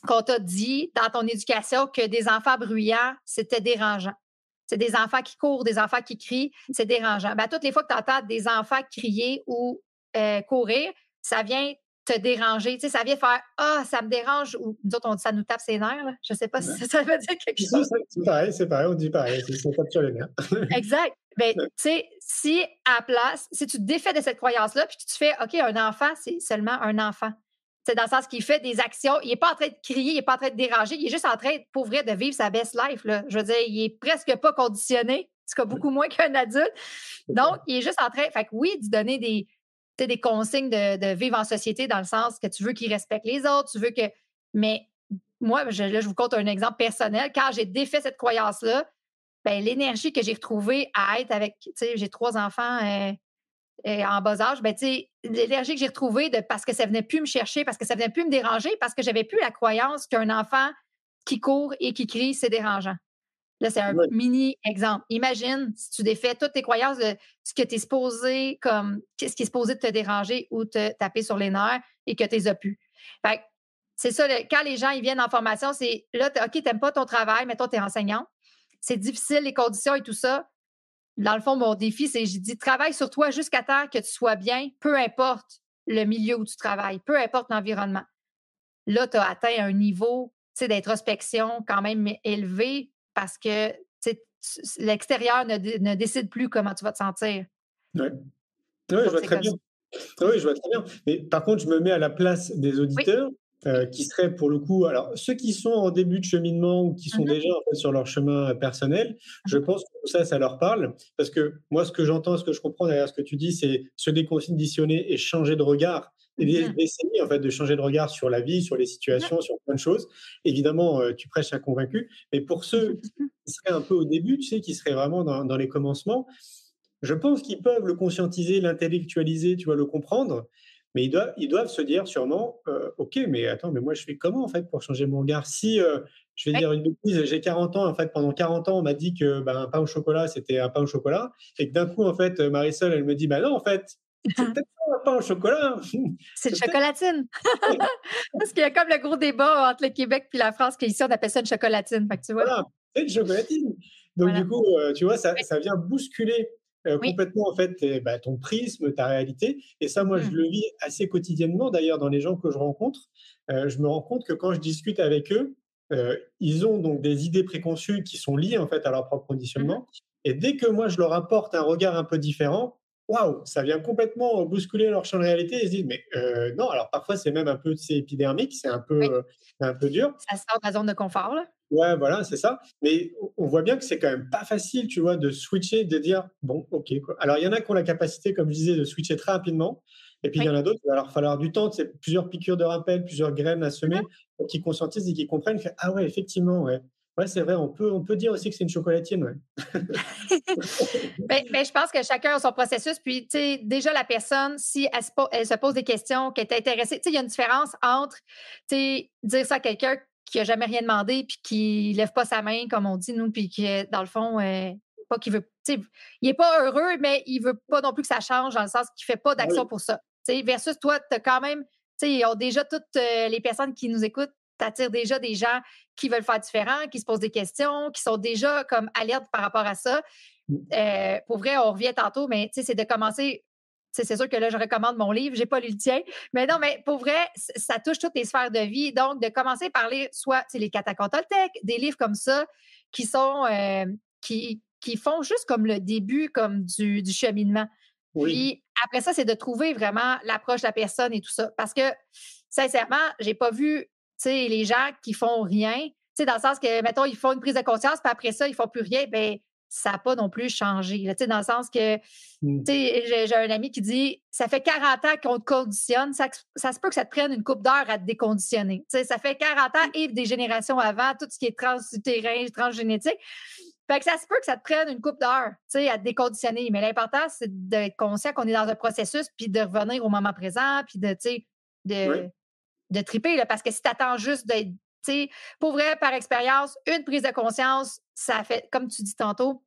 qu'on t'a dit dans ton éducation que des enfants bruyants, c'était dérangeant. C'est des enfants qui courent, des enfants qui crient, c'est dérangeant. Ben, toutes les fois que tu entends des enfants crier ou euh, courir, ça vient te déranger. Tu sais, ça vient faire Ah, ça me dérange ou nous autres, on dit ça nous tape ses nerfs. Là. Je ne sais pas si ça veut dire quelque chose. c'est pareil, c'est pareil, on dit pareil, c'est tape sur les nerfs. Exact. Ben, tu sais, si à la place, si tu te défais de cette croyance-là, puis tu fais OK, un enfant, c'est seulement un enfant. C'est dans le sens qu'il fait des actions. Il n'est pas en train de crier, il n'est pas en train de déranger, il est juste en train, pour vrai, de vivre sa best life. Là. Je veux dire, il est presque pas conditionné, en tout cas beaucoup moins qu'un adulte. Donc, il est juste en train, fait que oui, de donner des, des consignes de, vivre en société dans le sens que tu veux qu'il respecte les autres, tu veux que. Mais moi, je, là, je vous compte un exemple personnel. Quand j'ai défait cette croyance-là, ben, l'énergie que j'ai retrouvée à être avec, tu sais, j'ai trois enfants, euh, et en bas âge, ben, l'énergie que j'ai retrouvée de, parce que ça venait plus me chercher, parce que ça venait plus me déranger, parce que j'avais plus la croyance qu'un enfant qui court et qui crie, c'est dérangeant. Là, c'est un mini exemple. Imagine si tu défais toutes tes croyances de ce que tu es supposé comme ce qui est supposé te déranger ou te taper sur les nerfs et que tu les as pu. c'est ça, quand les gens ils viennent en formation, c'est là, OK, tu n'aimes pas ton travail, mais toi, tu es enseignant. C'est difficile, les conditions et tout ça. Dans le fond, mon défi, c'est, je dis, travaille sur toi jusqu'à temps que tu sois bien, peu importe le milieu où tu travailles, peu importe l'environnement. Là, tu as atteint un niveau d'introspection quand même élevé parce que l'extérieur ne, décide plus comment tu vas te sentir. Oui, je vois très bien. Oui, je vois très bien. Mais par contre, je me mets à la place des auditeurs. Euh, qui seraient pour le coup, alors ceux qui sont en début de cheminement ou qui sont mmh déjà en fait, sur leur chemin personnel, je mmh pense que ça, ça leur parle. Parce que moi, ce que j'entends, ce que je comprends derrière ce que tu dis, c'est se déconditionner et changer de regard d'essayer en fait de changer de regard sur la vie, sur les situations, sur plein de choses. Évidemment, tu prêches à convaincu, mais pour ceux qui seraient un peu au début, tu sais, qui seraient vraiment dans, dans les commencements, je pense qu'ils peuvent le conscientiser, l'intellectualiser, tu vois, le comprendre. Mais ils doivent, ils doivent se dire sûrement, ok, mais attends, mais moi je fais comment en fait pour changer mon regard? Si je vais dire une bêtise, j'ai 40 ans, en fait pendant 40 ans on m'a dit que ben, un pain au chocolat c'était un pain au chocolat, et que d'un coup en fait Marisol elle me dit, bah non en fait c'est peut-être pas au chocolat. C'est une chocolatine. Parce qu'il y a comme le gros débat entre le Québec et la France qu'ici on appelle ça une chocolatine. Fait que tu vois. Voilà, c'est une chocolatine. Donc du coup, tu vois, ça, ça vient bousculer complètement en fait bah, ton prisme, ta réalité. Et ça, moi, je mmh. le vis assez quotidiennement. D'ailleurs, dans les gens que je rencontre, je me rends compte que quand je discute avec eux, ils ont donc des idées préconçues qui sont liées en fait à leur propre mmh conditionnement. Et dès que moi, je leur apporte un regard un peu différent, waouh, ça vient complètement bousculer leur champ de réalité. Ils se disent, mais non, alors parfois c'est même un peu épidermique, c'est un peu, un peu dur. Ça sort de la zone de confort, là. Ouais, voilà, c'est ça. Mais on voit bien que c'est quand même pas facile, tu vois, de switcher, de dire, bon, ok. Quoi. Alors, il y en a qui ont la capacité, comme je disais, de switcher très rapidement. Et puis, il y en a d'autres, il va leur falloir du temps, c'est plusieurs piqûres de rappel, plusieurs graines à semer, pour qu'ils conscientisent et qu'ils comprennent que, ah ouais, effectivement, ouais. Ouais, c'est vrai, on peut, on peut dire aussi que c'est une chocolatine, ouais. Ben, ben, je pense que chacun a son processus. Puis, tu sais, déjà, la personne, si elle se, elle se pose des questions, qu'elle est intéressée, tu sais, il y a une différence entre, tu sais, dire ça à quelqu'un qui n'a jamais rien demandé, puis qui lève pas sa main, comme on dit, nous, puis qui, dans le fond, euh, pas qu'il veut, il n'est pas heureux, mais il veut pas non plus que ça change, dans le sens qu'il fait pas d'action pour ça. versus toi, tu as quand même, tu sais, déjà toutes euh, les personnes qui nous écoutent, t'attires déjà des gens qui veulent faire différent, qui se posent des questions, qui sont déjà comme alertes par rapport à ça. Mmh. Euh, pour vrai, on revient tantôt, mais c'est de commencer c'est sûr que là, je recommande mon livre. Je n'ai pas lu le tien. Mais non, mais pour vrai, ça touche toutes les sphères de vie. Donc, de commencer par lire soit les Catacontoltech, des livres comme ça qui sont euh, qui, qui font juste comme le début comme du, du cheminement. Puis après ça, c'est de trouver vraiment l'approche de la personne et tout ça. Parce que, sincèrement, j'ai pas vu les gens qui font rien. Dans le sens que, mettons, ils font une prise de conscience, puis après ça, ils font plus rien. Ben, ça n'a pas non plus changé. Là, dans le sens que mmh. j'ai un ami qui dit Ça fait 40 ans qu'on te conditionne, ça, ça, se peut que ça te prenne une coupe d'heure à te déconditionner. ça fait 40 ans mmh. et des générations avant, tout ce qui est transutérin, transgénétique. Fait que ça se peut que ça te prenne une coupe d'heure à te déconditionner. Mais l'important, c'est d'être conscient qu'on est dans un processus, puis de revenir au moment présent, puis de, de, de triper. Là, parce que si tu attends juste d'être pour vrai, par expérience, une prise de conscience, ça fait, comme tu dis tantôt,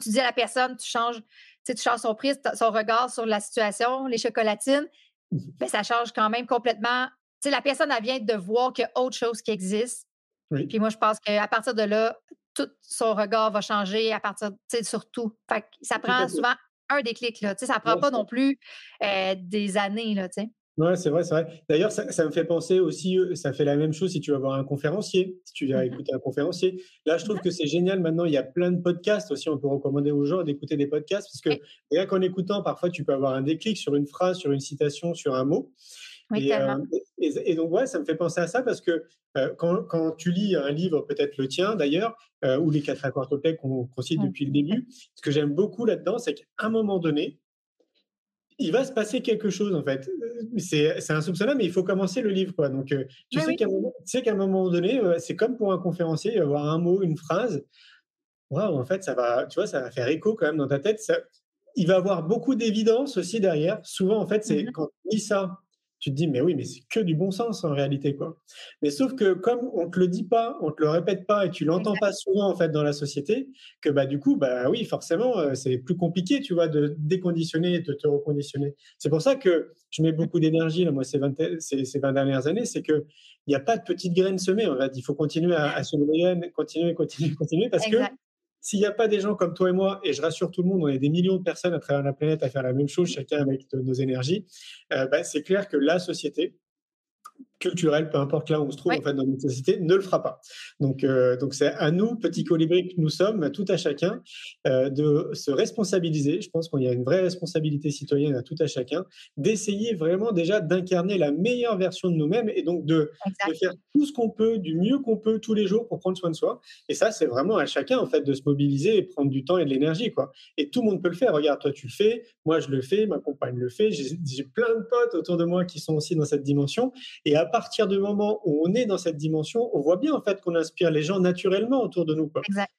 tu dis à la personne, tu changes, tu changes son prise, son regard sur la situation, les chocolatines, mmh ben, ça change quand même complètement. sais, la personne, elle vient de voir qu'il y a autre chose qui existe. Puis moi, je pense qu'à partir de là, tout son regard va changer à partir, sur tout. Fait ça prend souvent un déclic, là. Ça prend pas non plus euh, des années, là, tu sais. Ouais, c'est vrai, c'est vrai. D'ailleurs, ça, me fait penser aussi, ça fait la même chose si tu vas voir un conférencier, si tu viens mmh écouter un conférencier. Là, je trouve que c'est génial. Maintenant, il y a plein de podcasts aussi. On peut recommander aux gens d'écouter des podcasts parce que rien qu'en écoutant, parfois, tu peux avoir un déclic sur une phrase, sur une citation, sur un mot. Oui, et, donc, ouais, ça me fait penser à ça parce que quand, quand, tu lis un livre, peut-être le tien d'ailleurs, ou les quatre accords qu'on cite depuis le début, ce que j'aime beaucoup là-dedans, c'est qu'à un moment donné, il va se passer quelque chose en fait. C'est insoupçonnable, mais il faut commencer le livre. Quoi. Donc, euh, tu, sais qu'à un moment donné, euh, c'est comme pour un conférencier, il va avoir un mot, une phrase. Waouh, en fait, ça va, tu vois, ça va faire écho quand même dans ta tête. il va avoir beaucoup d'évidence aussi derrière. Souvent, en fait, c'est Mhm. quand tu dis ça, tu te dis, mais oui, mais c'est que du bon sens en réalité, quoi. Mais sauf que comme on te le dit pas, on te le répète pas et tu l'entends pas souvent, en fait, dans la société, que bah, du coup, bah oui, forcément, euh, c'est plus compliqué, tu vois, de déconditionner et de te reconditionner. C'est pour ça que je mets beaucoup d'énergie, là, moi, ces 20, ces, ces 20 dernières années, c'est que il n'y a pas de petites graines semées, en fait. Il faut continuer à, à semer les graines, continuer, continuer, continuer, parce que. S'il n'y a pas des gens comme toi et moi, et je rassure tout le monde, on est des millions de personnes à travers la planète à faire la même chose, chacun avec nos énergies, euh, bah, c'est clair que la société culturelle, peu importe là où on se trouve en fait dans notre société, ne le fera pas. Donc, euh, donc c'est à nous, petits colibris que nous sommes, à tout à chacun, euh, de se responsabiliser. Je pense qu'il y a une vraie responsabilité citoyenne à tout à chacun, d'essayer vraiment déjà d'incarner la meilleure version de nous-mêmes et donc de, de faire tout ce qu'on peut, du mieux qu'on peut tous les jours pour prendre soin de soi. Et ça, c'est vraiment à chacun en fait de se mobiliser et prendre du temps et de l'énergie, quoi. Et tout le monde peut le faire. Regarde, toi, tu le fais, moi, je le fais, ma compagne le fait. J'ai plein de potes autour de moi qui sont aussi dans cette dimension. Et à partir du moment où on est dans cette dimension, on voit bien en fait qu'on inspire les gens naturellement autour de nous, quoi. Exact.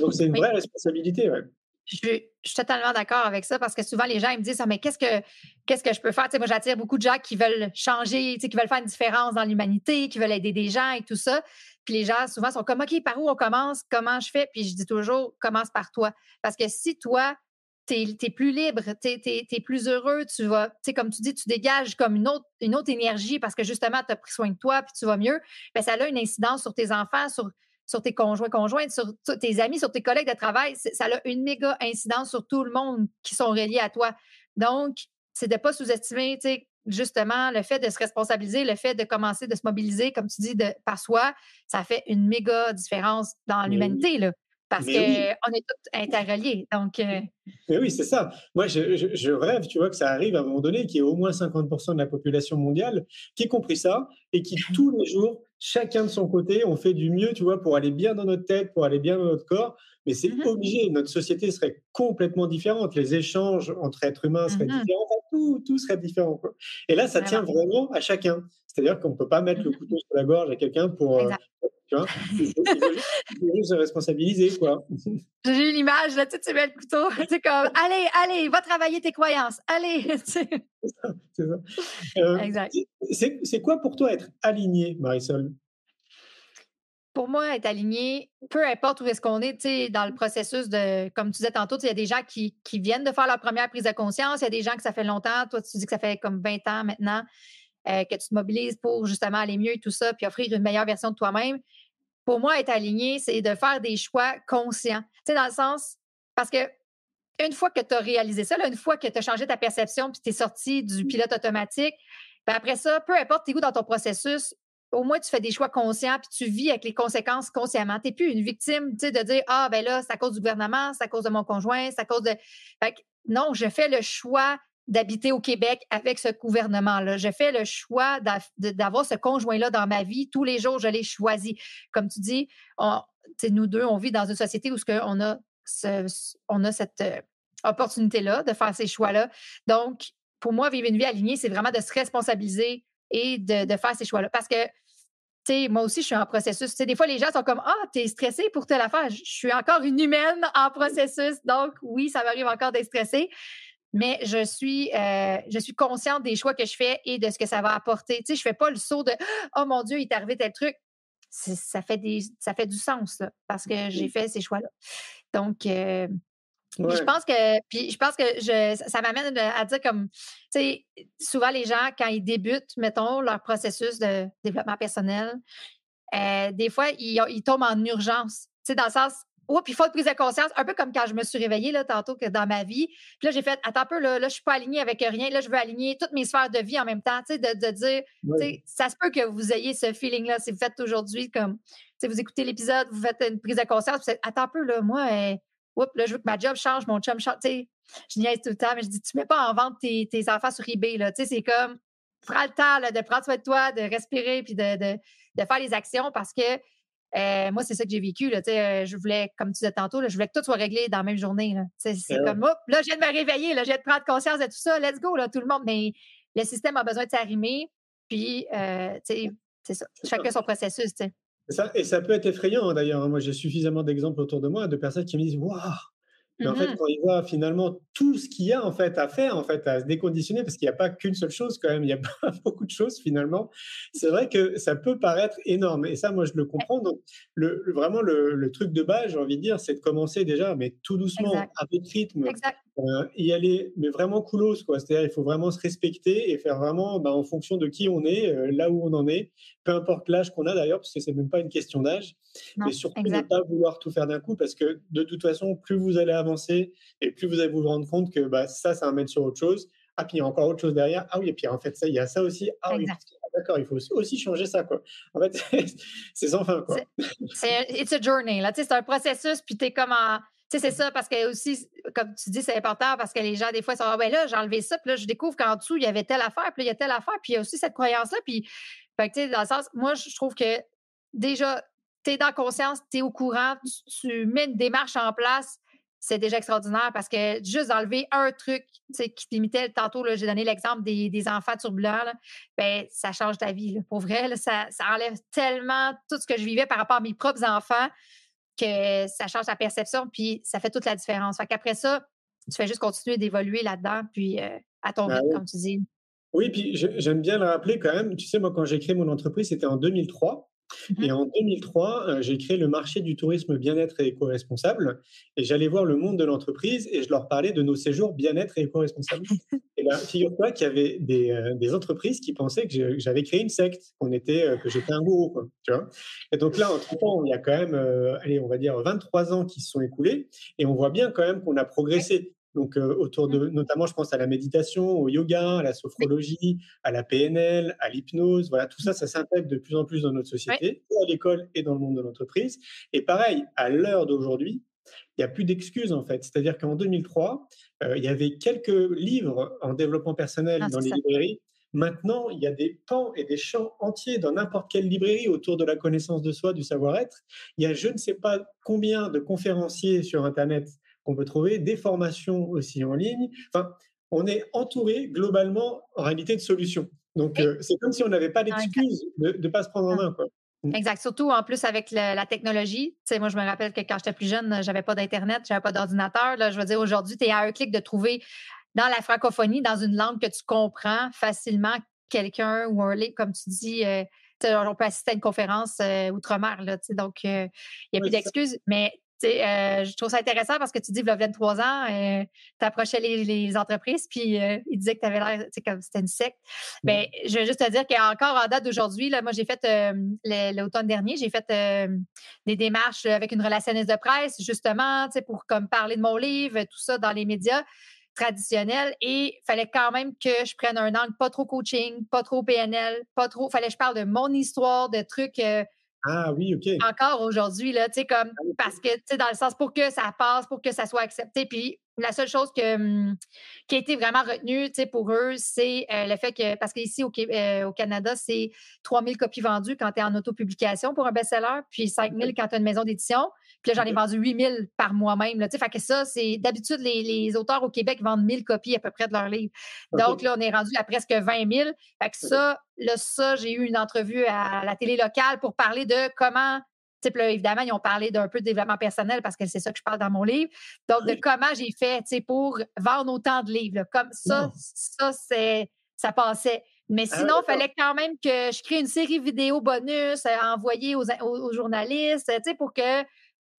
Donc c'est une Oui. vraie responsabilité, ouais. Je, je suis totalement d'accord avec ça parce que souvent les gens ils me disent Ah, mais qu'est-ce que qu'est-ce que je peux faire? Tu sais, moi, j'attire beaucoup de gens qui veulent changer, tu sais, qui veulent faire une différence dans l'humanité, qui veulent aider des gens et tout ça. Puis les gens souvent sont comme OK, par où on commence? Comment je fais? Puis je dis toujours commence par toi. Parce que si toi, tu es, plus libre, tu es, plus heureux, tu vas, tu sais, comme tu dis, tu dégages comme une autre, une autre énergie parce que justement, tu as pris soin de toi puis tu vas mieux, bien, ça a une incidence sur tes enfants, sur, sur tes conjoints, conjointes, sur tes amis, sur tes collègues de travail. Ça a une méga incidence sur tout le monde qui sont reliés à toi. Donc, c'est de ne pas sous-estimer, tu sais, justement, le fait de se responsabiliser, le fait de commencer de se mobiliser, comme tu dis, de, par soi, ça fait une méga différence dans l'humanité, là. Parce oui. qu'on est tous interreliés. Donc, euh, Mais oui, c'est ça. Moi, je, je- je rêve, tu vois, que ça arrive à un moment donné, qu'il y ait au moins 50% de la population mondiale qui ait compris ça et qui, tous les jours, chacun de son côté, on fait du mieux, tu vois, pour aller bien dans notre tête, pour aller bien dans notre corps. Mais c'est Mhm. obligé. Notre société serait complètement différente. Les échanges entre êtres humains seraient Mhm. différents. Enfin, tout, tout serait différent. quoi. Et là, ça tient vraiment à chacun. C'est-à-dire qu'on ne peut pas mettre le Mhm. couteau sur la gorge à quelqu'un pour. Tu vois, il faut, juste, se responsabiliser, quoi. J'ai une image, là, tu sais, le couteau, sais, comme, allez, allez, va travailler tes croyances, allez. C'est ça. Euh, Exact. c'est c'est quoi pour toi être aligné, Marisol? Pour moi, être aligné, peu importe où est-ce qu'on est, tu sais, dans le processus de, comme tu disais tantôt, il y a des gens qui, qui viennent de faire leur première prise de conscience, il y a des gens que ça fait longtemps, toi, tu dis que ça fait comme 20 ans maintenant, euh, que tu te mobilises pour justement aller mieux et tout ça, puis offrir une meilleure version de toi-même. Pour moi, être aligné, c'est de faire des choix conscients. Tu sais, dans le sens, parce que une fois que tu as réalisé ça, là, une fois que tu as changé ta perception puis tu es sorti du pilote automatique, ben après ça, peu importe t'es où dans ton processus, au moins tu fais des choix conscients puis tu vis avec les conséquences consciemment. Tu n'es plus une victime tu sais, de dire Ah, ben là, c'est à cause du gouvernement, c'est à cause de mon conjoint, c'est à cause de. Fait que, non, je fais le choix d'habiter au Québec avec ce gouvernement-là. Je fais le choix d'avoir ce conjoint-là dans ma vie. Tous les jours, je l'ai choisi. Comme tu dis, nous deux, on vit dans une société où ce on a, on a cette euh, opportunité-là de faire ces choix-là. Donc, pour moi, vivre une vie alignée, c'est vraiment de se responsabiliser et de, faire ces choix-là. Parce que, tu sais, moi aussi, je suis en processus. Des fois, les gens sont comme Ah, t'es stressé pour telle affaire. Je suis encore une humaine en processus. Donc, oui, ça m'arrive encore d'être stressée. Mais je suis, euh, je suis consciente des choix que je fais et de ce que ça va apporter. Tu sais, je fais pas le saut de Oh mon Dieu, il est arrivé tel truc. Ça fait, des, ça fait du sens, là, parce que j'ai fait ces choix-là. Donc, euh, Ouais. je pense que, puis je pense que je, ça m'amène à dire comme, tu sais, souvent les gens, quand ils débutent, mettons, leur processus de développement personnel, euh, des fois, ils, ils tombent en urgence. Tu sais, dans le sens, oh, puis il faut une prise de conscience, un peu comme quand je me suis réveillée, là, tantôt, que dans ma vie. Puis là, j'ai fait, attends un peu, là, là je suis pas alignée avec rien. Là, je veux aligner toutes mes sphères de vie en même temps, tu sais, de, de dire, sais, ça se peut que vous ayez ce feeling-là. Si vous faites aujourd'hui comme, tu sais, vous écoutez l'épisode, vous faites une prise de conscience, puis vous faites, attends un peu, là, moi, euh, oups, là, je veux que ma job change, mon chum change. Tu sais, je niaise tout le temps, mais je dis, tu mets pas en vente tes, tes enfants sur eBay, là. Tu sais, c'est comme, prends le temps, là, de prendre soin de toi, de respirer, puis de, de, de faire les actions parce que euh, moi, c'est ça que j'ai vécu. Là, euh, je voulais, comme tu disais tantôt, là, je voulais que tout soit réglé dans la même journée. là. C'est ouais. comme, hop, là, je viens de me réveiller, là, je viens de prendre conscience de tout ça, let's go, là, tout le monde. Mais le système a besoin de s'arrimer, puis, euh, c'est ça. C'est ça. Chacun son processus, tu sais. C'est Ça, et ça peut être effrayant d'ailleurs. hein. Moi, j'ai suffisamment d'exemples autour de moi de personnes qui me disent Waouh, Mais en fait, Mhm. quand il voit finalement tout ce qu'il y a en fait à faire, en fait, à se déconditionner, parce qu'il n'y a pas qu'une seule chose quand même, il y a pas beaucoup de choses finalement. C'est vrai que ça peut paraître énorme. Et ça, moi, je le comprends. Donc, le, le- vraiment, le, le truc de base, j'ai envie de dire, c'est de commencer déjà, mais tout doucement, Exact. à votre rythme, euh, y aller, mais vraiment coolos, quoi. C'est-à-dire, il faut vraiment se respecter et faire vraiment bah, en fonction de qui on est, euh, là où on en est, peu importe l'âge qu'on a d'ailleurs, parce que c'est même pas une question d'âge, mais surtout exact. ne pas vouloir tout faire d'un coup, parce que de toute façon, plus vous allez avancer et plus vous allez vous rendre compte que bah, ça, ça va mettre sur autre chose. Ah, puis il y a encore autre chose derrière. Ah oui, et puis en fait, ça, il y a ça aussi. Ah oui, Exact. ah, d'accord, il faut aussi- changer ça, quoi. En fait, c'est sans fin, quoi. C'est it's a journey, là. Tu sais, c'est un processus, puis t'es comme en. Tu sais, c'est ça, parce que aussi, comme tu dis, c'est important parce que les gens, des fois, sont Ah, ben là, j'ai enlevé ça, puis là, je découvre qu'en dessous, il y avait telle affaire, puis là, il y a telle affaire, puis il y a aussi cette croyance-là. Puis, fait que, tu sais, dans le sens, moi, je trouve que déjà, tu es dans conscience, tu es au courant, tu, tu mets une démarche en place, c'est déjà extraordinaire parce que juste d'enlever un truc qui te limitait, tantôt, j'ai donné l'exemple des, des enfants turbulents, là, ben, ça change ta vie. Là. Pour vrai, là, ça, ça enlève tellement tout ce que je vivais par rapport à mes propres enfants que ça change ta perception, puis ça fait toute la différence. Fait qu'après ça, tu fais juste continuer d'évoluer là-dedans, puis euh, à ton Ah rythme, oui. comme tu dis. Oui, puis j'aime bien le rappeler quand même. Tu sais, moi, quand j'ai créé mon entreprise, c'était en 2003. Mhm. Et en 2003, euh, j'ai créé le marché du tourisme bien-être et éco-responsable. Et j'allais voir le monde de l'entreprise et je leur parlais de nos séjours bien-être et éco-responsables. et là, figure-toi qu'il y avait des, euh, des entreprises qui pensaient que j'avais créé une secte, qu'on était, euh, que j'étais un gourou, quoi, tu vois. Et donc là, entre temps, il y a quand même, euh, allez, on va dire 23 ans qui se sont écoulés et on voit bien quand même qu'on a progressé. Donc, euh, autour de, notamment, je pense à la méditation, au yoga, à la sophrologie, à la PNL, à l'hypnose. Voilà, tout ça, ça s'intègre de plus en plus dans notre société, et à l'école et dans le monde de l'entreprise. Et pareil, à l'heure d'aujourd'hui, il n'y a plus d'excuses en fait. C'est-à-dire qu'en 2003, euh, il y avait quelques livres en développement personnel Ah, dans les ça. librairies. Maintenant, il y a des pans et des champs entiers dans n'importe quelle librairie autour de la connaissance de soi, du savoir-être. Il y a je ne sais pas combien de conférenciers sur Internet qu'on peut trouver, des formations aussi en ligne. Enfin, on est entouré globalement en réalité de solutions. Donc, euh, c'est comme si on n'avait pas exact. d'excuse de ne pas se prendre en Ah. main. Quoi. Exact. Surtout en plus avec le- la technologie. Tu sais, moi, je me rappelle que quand j'étais plus jeune, j'avais pas d'Internet, j'avais pas d'ordinateur. Là, je veux dire, aujourd'hui, tu es à un clic de trouver dans la francophonie, dans une langue que tu comprends facilement, quelqu'un ou un livre, comme tu dis. euh, on peut assister à une conférence euh, outre-mer. Donc, euh, il n'y a Oui, plus d'excuses. Mais euh, je trouve ça intéressant parce que tu dis, il y a 23 ans, tu approchais les, les entreprises, puis euh, ils disaient que tu avais l'air, tu sais, comme c'était une secte. Ben, je veux juste te dire qu'encore en date d'aujourd'hui, là, moi, j'ai fait euh, l'automne dernier, j'ai fait euh, des démarches avec une relationniste de presse, justement, tu sais, pour comme parler de mon livre, tout ça dans les médias traditionnels. Et il fallait quand même que je prenne un angle pas trop coaching, pas trop PNL, pas trop. fallait que je parle de mon histoire, de trucs. Ah oui, ok. encore aujourd'hui, là, tu sais, comme, Ah parce que, tu sais, dans le sens pour que ça passe, pour que ça soit accepté. Puis la seule chose que, hum, qui a été vraiment retenue, tu sais, pour eux, c'est euh, le fait que, parce qu'ici au, euh, au Canada, c'est 3000 copies vendues quand tu es en autopublication pour un best-seller, puis 5000 quand tu as une maison d'édition. Puis là, j'en ai vendu 8000 par moi-même, là, tu sais, fait que ça, c'est, d'habitude, les, les auteurs au Québec vendent 1000 copies à peu près de leur livre. Donc là, on est rendu à presque 20 000. Fait que ça, là, ça, j'ai eu une entrevue à la télé locale pour parler de comment, là, évidemment, ils ont parlé d'un peu de développement personnel parce que c'est ça que je parle dans mon livre. Donc, de comment j'ai fait, tu sais, pour vendre autant de livres. là. Comme ça, ça, c'est, ça passait. Mais Ah, sinon, il fallait quand même que je crée une série vidéo bonus euh, envoyée aux, aux- aux journalistes, tu sais, pour que.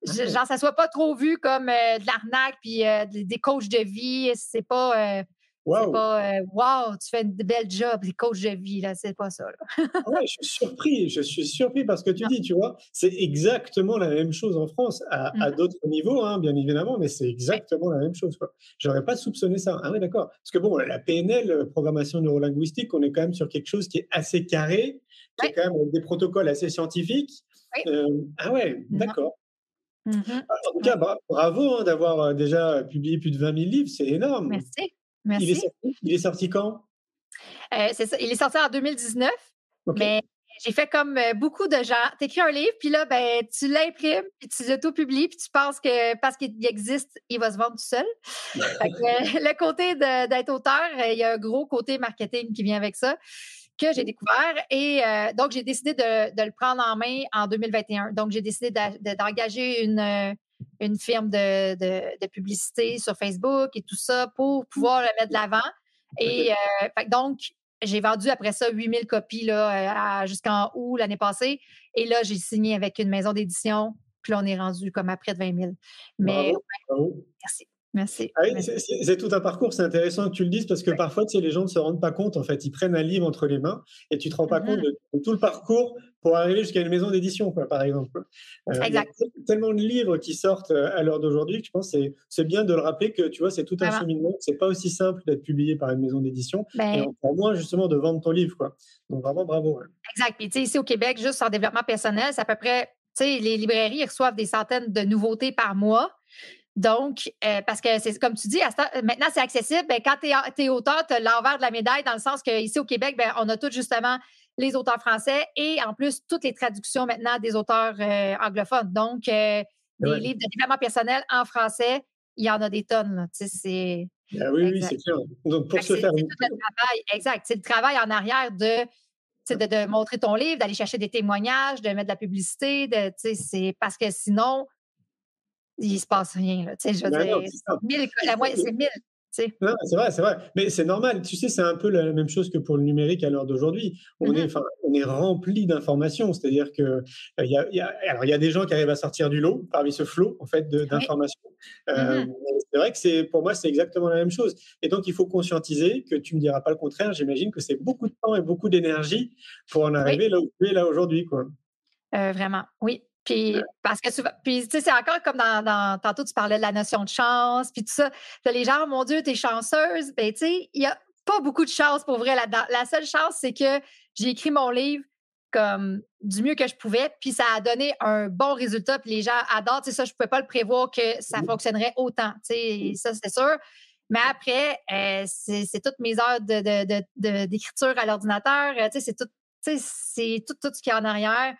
Genre, ça soit pas trop vu comme euh, de l'arnaque puis euh, des, des coachs de vie. C'est pas, euh, c'est Waouh. pas euh, wow, tu fais une belle job, les coachs de vie, là, c'est pas ça. là. Ah ouais, je suis surpris, je suis surpris parce que tu Non. dis, tu vois, c'est exactement la même chose en France, à, à Mhm. d'autres niveaux, hein, bien évidemment, mais c'est exactement la même chose. quoi. J'aurais pas soupçonné ça. Ah oui, d'accord. Parce que bon, la PNL, programmation neurolinguistique, on est quand même sur quelque chose qui est assez carré, qui Ouais. est quand même avec des protocoles assez scientifiques. Oui. Euh, ah ouais, Non. D'accord. Mhm. En tout cas, bra- bravo hein, d'avoir euh, déjà publié plus de 20 000 livres, c'est énorme. Merci. Il est, Merci. sorti, il est sorti quand? Euh, ça. Il est sorti en 2019, Ok. mais j'ai fait comme euh, beaucoup de gens. Tu écris un livre, puis là, ben, tu l'imprimes, puis tu l'auto-publies, puis tu penses que parce qu'il existe, il va se vendre tout seul. Fait que, euh, le côté d'être auteur, euh, il y a un gros côté marketing qui vient avec ça que j'ai découvert. Et euh, donc, j'ai décidé de, de le prendre en main en 2021. Donc, j'ai décidé d'engager une, euh, une firme de, de, publicité sur Facebook et tout ça pour pouvoir le mettre de l'avant. Et euh, donc, j'ai vendu après ça 8000 copies jusqu'en août l'année passée. Et là, j'ai signé avec une maison d'édition. Puis là, on est rendu comme à près de 20 000. Mais merci. Merci. Ah c'est tout un parcours, c'est intéressant que tu le dises parce que parfois, tu sais, les gens ne se rendent pas compte. En fait, ils prennent un livre entre les mains et tu ne te rends pas compte de, tout le parcours pour arriver jusqu'à une maison d'édition, par exemple. Euh, exact. Il y a tellement de livres qui sortent euh, à l'heure d'aujourd'hui que je pense que c'est bien de le rappeler que tu vois, c'est tout un cheminement. C'est pas aussi simple d'être publié par une maison d'édition ben et encore moins justement de vendre ton livre. Quoi. Donc vraiment bravo. Exact. Puis tu sais, ici au Québec, juste en développement personnel, c'est à peu près, tu sais, les librairies reçoivent des centaines de nouveautés par mois. Donc, euh, parce que c'est comme tu dis, maintenant c'est accessible. Ben, quand tu es, auteur, tu as l'envers de la médaille dans le sens qu'ici au Québec, ben, on a tous justement les auteurs français et en plus toutes les traductions maintenant des auteurs euh, anglophones. Donc, euh, des livres de développement personnel en français, il y en a des tonnes. C'est, ah oui, oui, c'est clair. Donc, pour se faire. C'est le travail, exact. C'est le travail en arrière de, de, de montrer ton livre, d'aller chercher des témoignages, de mettre de la publicité. De, c'est parce que sinon, il se passe rien. Là, je veux dire, c'est 1000. C'est vrai, c'est vrai. Mais c'est normal. Tu sais, c'est un peu la même chose que pour le numérique à l'heure d'aujourd'hui. On, est, mmh on est rempli d'informations. C'est-à-dire que euh, il y, a, y, a, alors, y a des gens qui arrivent à sortir du lot parmi ce flot en fait, d'informations. Euh, mmh c'est vrai que c'est, pour moi, c'est exactement la même chose. Et donc, il faut conscientiser que tu ne me diras pas le contraire. J'imagine que c'est beaucoup de temps et beaucoup d'énergie pour en arriver là où tu es là aujourd'hui. Quoi. Euh, vraiment, oui. Puis, parce que souvent, puis, tu sais, c'est encore comme dans, tantôt, tu parlais de la notion de chance, puis tout ça. les gens, mon Dieu, t'es chanceuse. Ben, tu sais, il n'y a pas beaucoup de chance pour vrai là-dedans. La seule chance, c'est que j'ai écrit mon livre comme du mieux que je pouvais, puis ça a donné un bon résultat, puis les gens adorent. Tu sais, ça, je ne pouvais pas le prévoir que ça fonctionnerait autant. Tu sais, ça, c'est sûr. Mais après, euh, c'est toutes mes heures d'écriture de, à l'ordinateur. Tu sais, c'est tout, c'est tout, tout ce qui est en arrière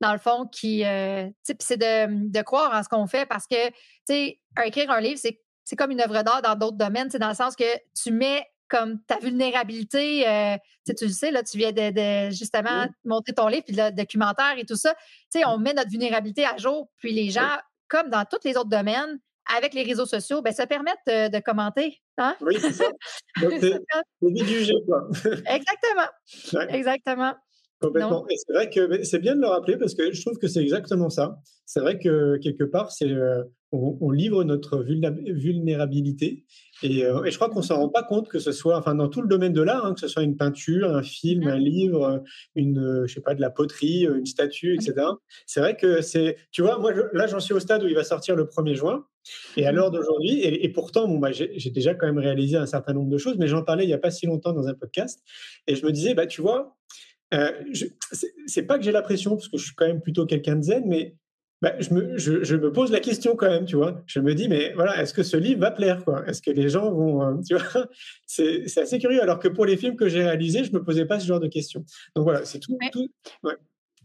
dans le fond, qui, euh, c'est de, de, croire en ce qu'on fait parce que, tu sais, écrire un livre, c'est comme une œuvre d'art dans d'autres domaines, c'est dans le sens que tu mets comme ta vulnérabilité, euh, tu le sais, là, tu viens de, justement montrer ton livre, puis le documentaire et tout ça. Tu sais, on met notre vulnérabilité à jour, puis les gens, comme dans tous les autres domaines, avec les réseaux sociaux, ben, ça permet de, commenter. Hein? Oui, c'est ça. c'est quoi. Exactement. Exactement. Complètement. C'est vrai que c'est bien de le rappeler parce que je trouve que c'est exactement ça. C'est vrai que quelque part, c'est euh, on, livre notre vulnérabilité et, euh, et je crois qu'on s'en rend pas compte que ce soit, enfin dans tout le domaine de l'art, hein, que ce soit une peinture, un film, un livre, une, je sais pas, de la poterie, une statue, etc. C'est vrai que c'est, tu vois, moi là j'en suis au stade où il va sortir le 1er juin. Et à l'heure d'aujourd'hui, et, pourtant, bon, bah, j'ai déjà quand même réalisé un certain nombre de choses, mais j'en parlais il n'y a pas si longtemps dans un podcast, et je me disais, bah, tu vois, euh, c'est pas que j'ai la pression, parce que je suis quand même plutôt quelqu'un de zen, mais bah, je, me, je, me, pose la question quand même, tu vois. Je me dis, mais voilà, est-ce que ce livre va plaire, quoi? Est-ce que les gens vont, euh, tu vois? C'est assez curieux. Alors que pour les films que j'ai réalisés, je me posais pas ce genre de questions. Donc voilà, c'est tout. Mais,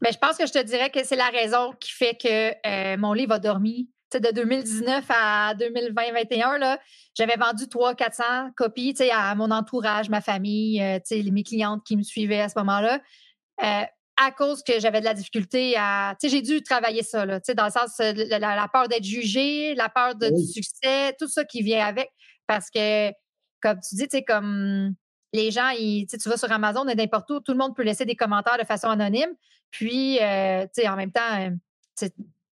mais je pense que je te dirais que c'est la raison qui fait que euh, mon livre a dormi de 2019 à 2020-2021, j'avais vendu 300-400 copies à mon entourage, ma famille, euh, mes clientes qui me suivaient à ce moment-là. Euh, à cause que j'avais de la difficulté à. j'ai dû travailler ça, là, dans le sens de la, peur d'être jugée, la peur de, du succès, tout ça qui vient avec. Parce que, comme tu dis, tu comme les gens, ils, tu vas sur Amazon et n'importe où, tout le monde peut laisser des commentaires de façon anonyme. Puis, euh, en même temps,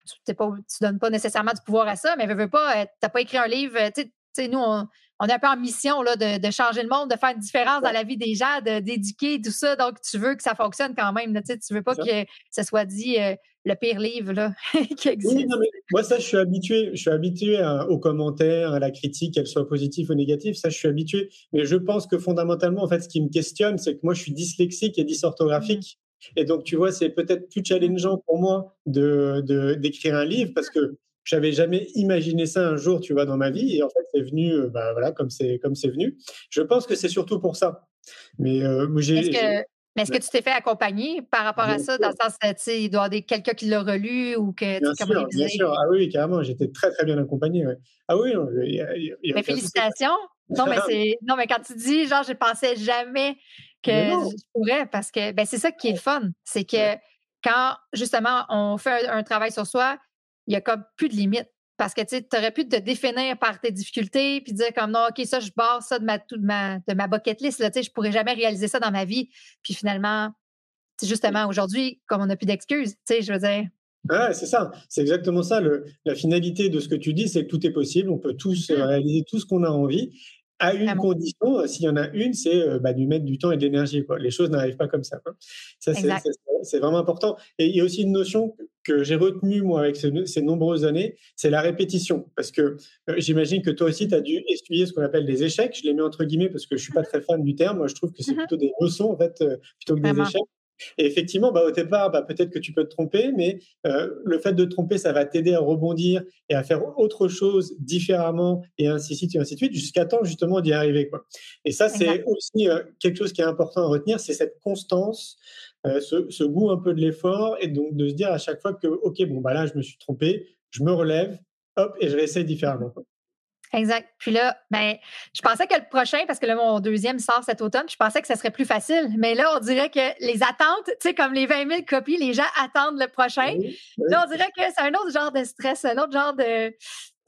tu ne donnes pas nécessairement du pouvoir à ça, mais veux, veux pas, euh, tu n'as pas écrit un livre. Euh, tu sais, nous, on, est un peu en mission là, de, changer le monde, de faire une différence dans la vie des gens, d'éduquer, tout ça. Donc, tu veux que ça fonctionne quand même. tu ne veux pas que ce soit dit euh, le pire livre là, qui existe. moi, ça, je suis habitué. Je suis habitué aux commentaires, à la critique, qu'elle soit positive ou négative. Ça, je suis habitué. Mais je pense que fondamentalement, en fait, ce qui me questionne, c'est que moi, je suis dyslexique et dysorthographique. Et donc, tu vois, c'est peut-être plus challengeant pour moi de, d'écrire un livre parce que j'avais jamais imaginé ça un jour, tu vois, dans ma vie. Et en fait, c'est venu, euh, bah, voilà, comme c'est, comme c'est venu. Je pense que c'est surtout pour ça. Mais euh, j'ai. Est-ce que, mais est-ce que tu t'es fait accompagner par rapport à ça, dans le sens, tu sais, il doit y avoir quelqu'un qui l'a relu ou que. Bien sûr, bien sûr. Ah oui, carrément, j'étais très, très bien accompagné. Ah oui, mais félicitations. Non, mais. Non, mais quand tu dis, genre, je pensais jamais que je pourrais parce que ben, c'est ça qui est le fun. C'est que quand justement on fait un, travail sur soi, il y a comme plus de limites. parce que tu aurais pu te définir par tes difficultés puis dire comme non, OK, ça, je barre ça de ma, de ma, de ma bucket list. Là, je pourrais jamais réaliser ça dans ma vie. Puis finalement, justement, aujourd'hui, comme on n'a plus d'excuses, je veux dire. Ouais, c'est ça, c'est exactement ça. Le, la finalité de ce que tu dis, c'est que tout est possible, on peut tous mmh. réaliser tout ce qu'on a envie à une condition, euh, s'il y en a une, c'est euh, bah, de mettre du temps et de l'énergie. Les choses n'arrivent pas comme ça. Ça, c'est vraiment important. Et il y a aussi une notion que j'ai retenue, moi, avec ces, nombreuses années, c'est la répétition. Parce que euh, j'imagine que toi aussi, tu as dû essuyer ce qu'on appelle des échecs. Je les mets entre guillemets parce que je suis pas très fan du terme. Moi, je trouve que c'est mmh plutôt des leçons, en fait, plutôt que des échecs. Et effectivement, bah, au départ, bah, peut-être que tu peux te tromper, mais euh, le fait de te tromper, ça va t'aider à rebondir et à faire autre chose différemment, et ainsi de suite, et ainsi de suite, jusqu'à temps justement d'y arriver. Quoi. Et ça, c'est aussi euh, quelque chose qui est important à retenir, c'est cette constance, euh, ce, ce, goût un peu de l'effort, et donc de se dire à chaque fois que, OK, bon, bah là, je me suis trompé, je me relève, hop, et je réessaye différemment. Quoi. Exact. Puis là, ben, je pensais que le prochain, parce que là, mon deuxième sort cet automne, je pensais que ça serait plus facile. Mais là, on dirait que les attentes, tu sais, comme les 20 000 copies, les gens attendent le prochain. Là, on dirait que c'est un autre genre de stress, un autre genre de,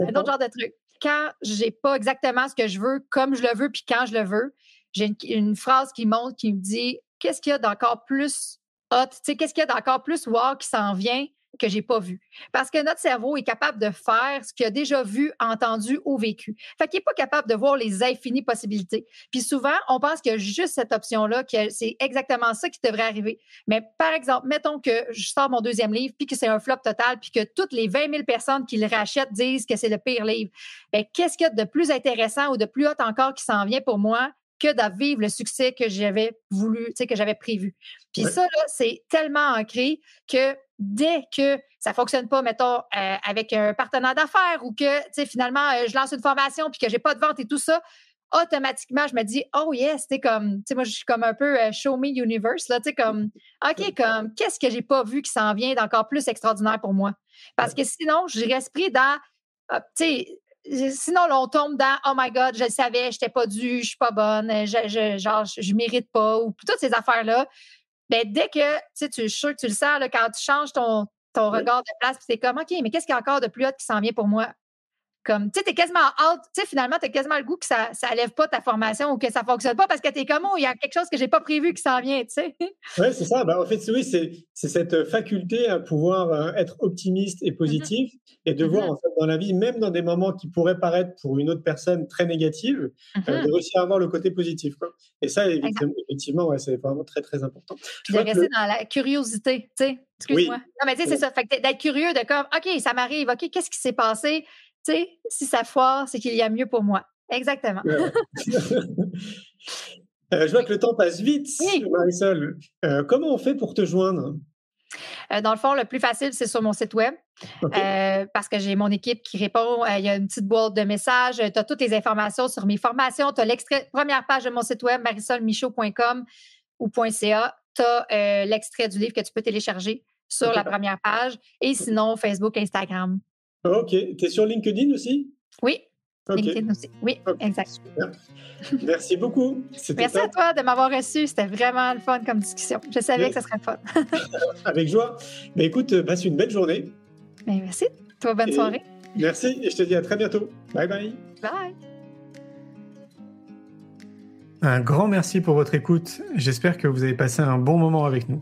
un autre genre de truc. Quand j'ai pas exactement ce que je veux, comme je le veux, puis quand je le veux, j'ai une, phrase qui monte qui me dit qu'est-ce qu'il y a d'encore plus hot, tu sais, qu'est-ce qu'il y a d'encore plus wow qui s'en vient que j'ai pas vu. Parce que notre cerveau est capable de faire ce qu'il a déjà vu, entendu ou vécu. Fait qu'il est pas capable de voir les infinies possibilités. Puis souvent, on pense qu'il y a juste cette option-là, que c'est exactement ça qui devrait arriver. Mais par exemple, mettons que je sors mon deuxième livre, puis que c'est un flop total, puis que toutes les 20 000 personnes qui le rachètent disent que c'est le pire livre. Bien, qu'est-ce qu'il y a de plus intéressant ou de plus haut encore qui s'en vient pour moi que de vivre le succès que j'avais voulu, tu sais, que j'avais prévu? Puis ça, là, c'est tellement ancré que dès que ça fonctionne pas, mettons, euh, avec un partenaire d'affaires ou que, tu sais, finalement, euh, je lance une formation puis que j'ai pas de vente et tout ça, automatiquement, je me dis, oh yes, tu comme, tu sais, moi, je suis comme un peu euh, show me universe, là, tu sais, comme, OK, comme, qu'est-ce que j'ai pas vu qui s'en vient d'encore plus extraordinaire pour moi? Parce que sinon, je reste pris dans, ah, tu sais, sinon, là, on tombe dans Oh my God, je le savais, je n'étais pas dû, je suis pas bonne, je, je, genre, je, mérite pas, ou toutes ces affaires-là. Ben, dès que tu es sûr que tu le sens, là, quand tu changes ton, ton regard de place, puis c'est comme, OK, mais qu'est-ce qu'il y a encore de plus haut qui s'en vient pour moi? Comme, tu sais, t'es quasiment out, tu sais, finalement, t'as quasiment le goût que ça, ça lève pas ta formation ou que ça fonctionne pas parce que t'es comme, oh, il y a quelque chose que j'ai pas prévu qui s'en vient, tu sais. Oui, c'est ça. Ben, en fait, oui, c'est cette faculté à pouvoir euh, être optimiste et positif et de voir, mmh en fait, dans la vie, même dans des moments qui pourraient paraître pour une autre personne très négatives, mmh euh, de réussir à avoir le côté positif, quoi. Et ça, effectivement, ouais, c'est vraiment très, très important. Tu de rester dans la curiosité, tu sais. Excuse-moi. Non, mais tu sais, c'est ça. Fait d'être curieux de comme, OK, ça m'arrive, OK, qu'est-ce qui s'est passé? Tu sais, si ça foire, c'est qu'il y a mieux pour moi. Exactement. Euh, je vois que le temps passe vite, Marisol. Euh, comment on fait pour te joindre? Euh, dans le fond, le plus facile, c'est sur mon site web. parce que j'ai mon équipe qui répond. Il y a une petite boîte de messages. Tu as toutes les informations sur mes formations. Tu as l'extrait, première page de mon site web, marisolmichaud.com ou .ca. Tu as l'extrait du livre que tu peux télécharger sur la première page. Et sinon, Facebook, Instagram. Ok. Tu es sur LinkedIn aussi? Oui. LinkedIn aussi. Oui, exact. Merci beaucoup. Merci à toi de m'avoir reçu. C'était vraiment le fun comme discussion. Je savais que ça serait fun. Avec joie. Mais écoute, passe une belle journée. Ben, merci. Toi, bonne soirée. Merci et je te dis à très bientôt. Bye bye. Bye. Un grand merci pour votre écoute. J'espère que vous avez passé un bon moment avec nous.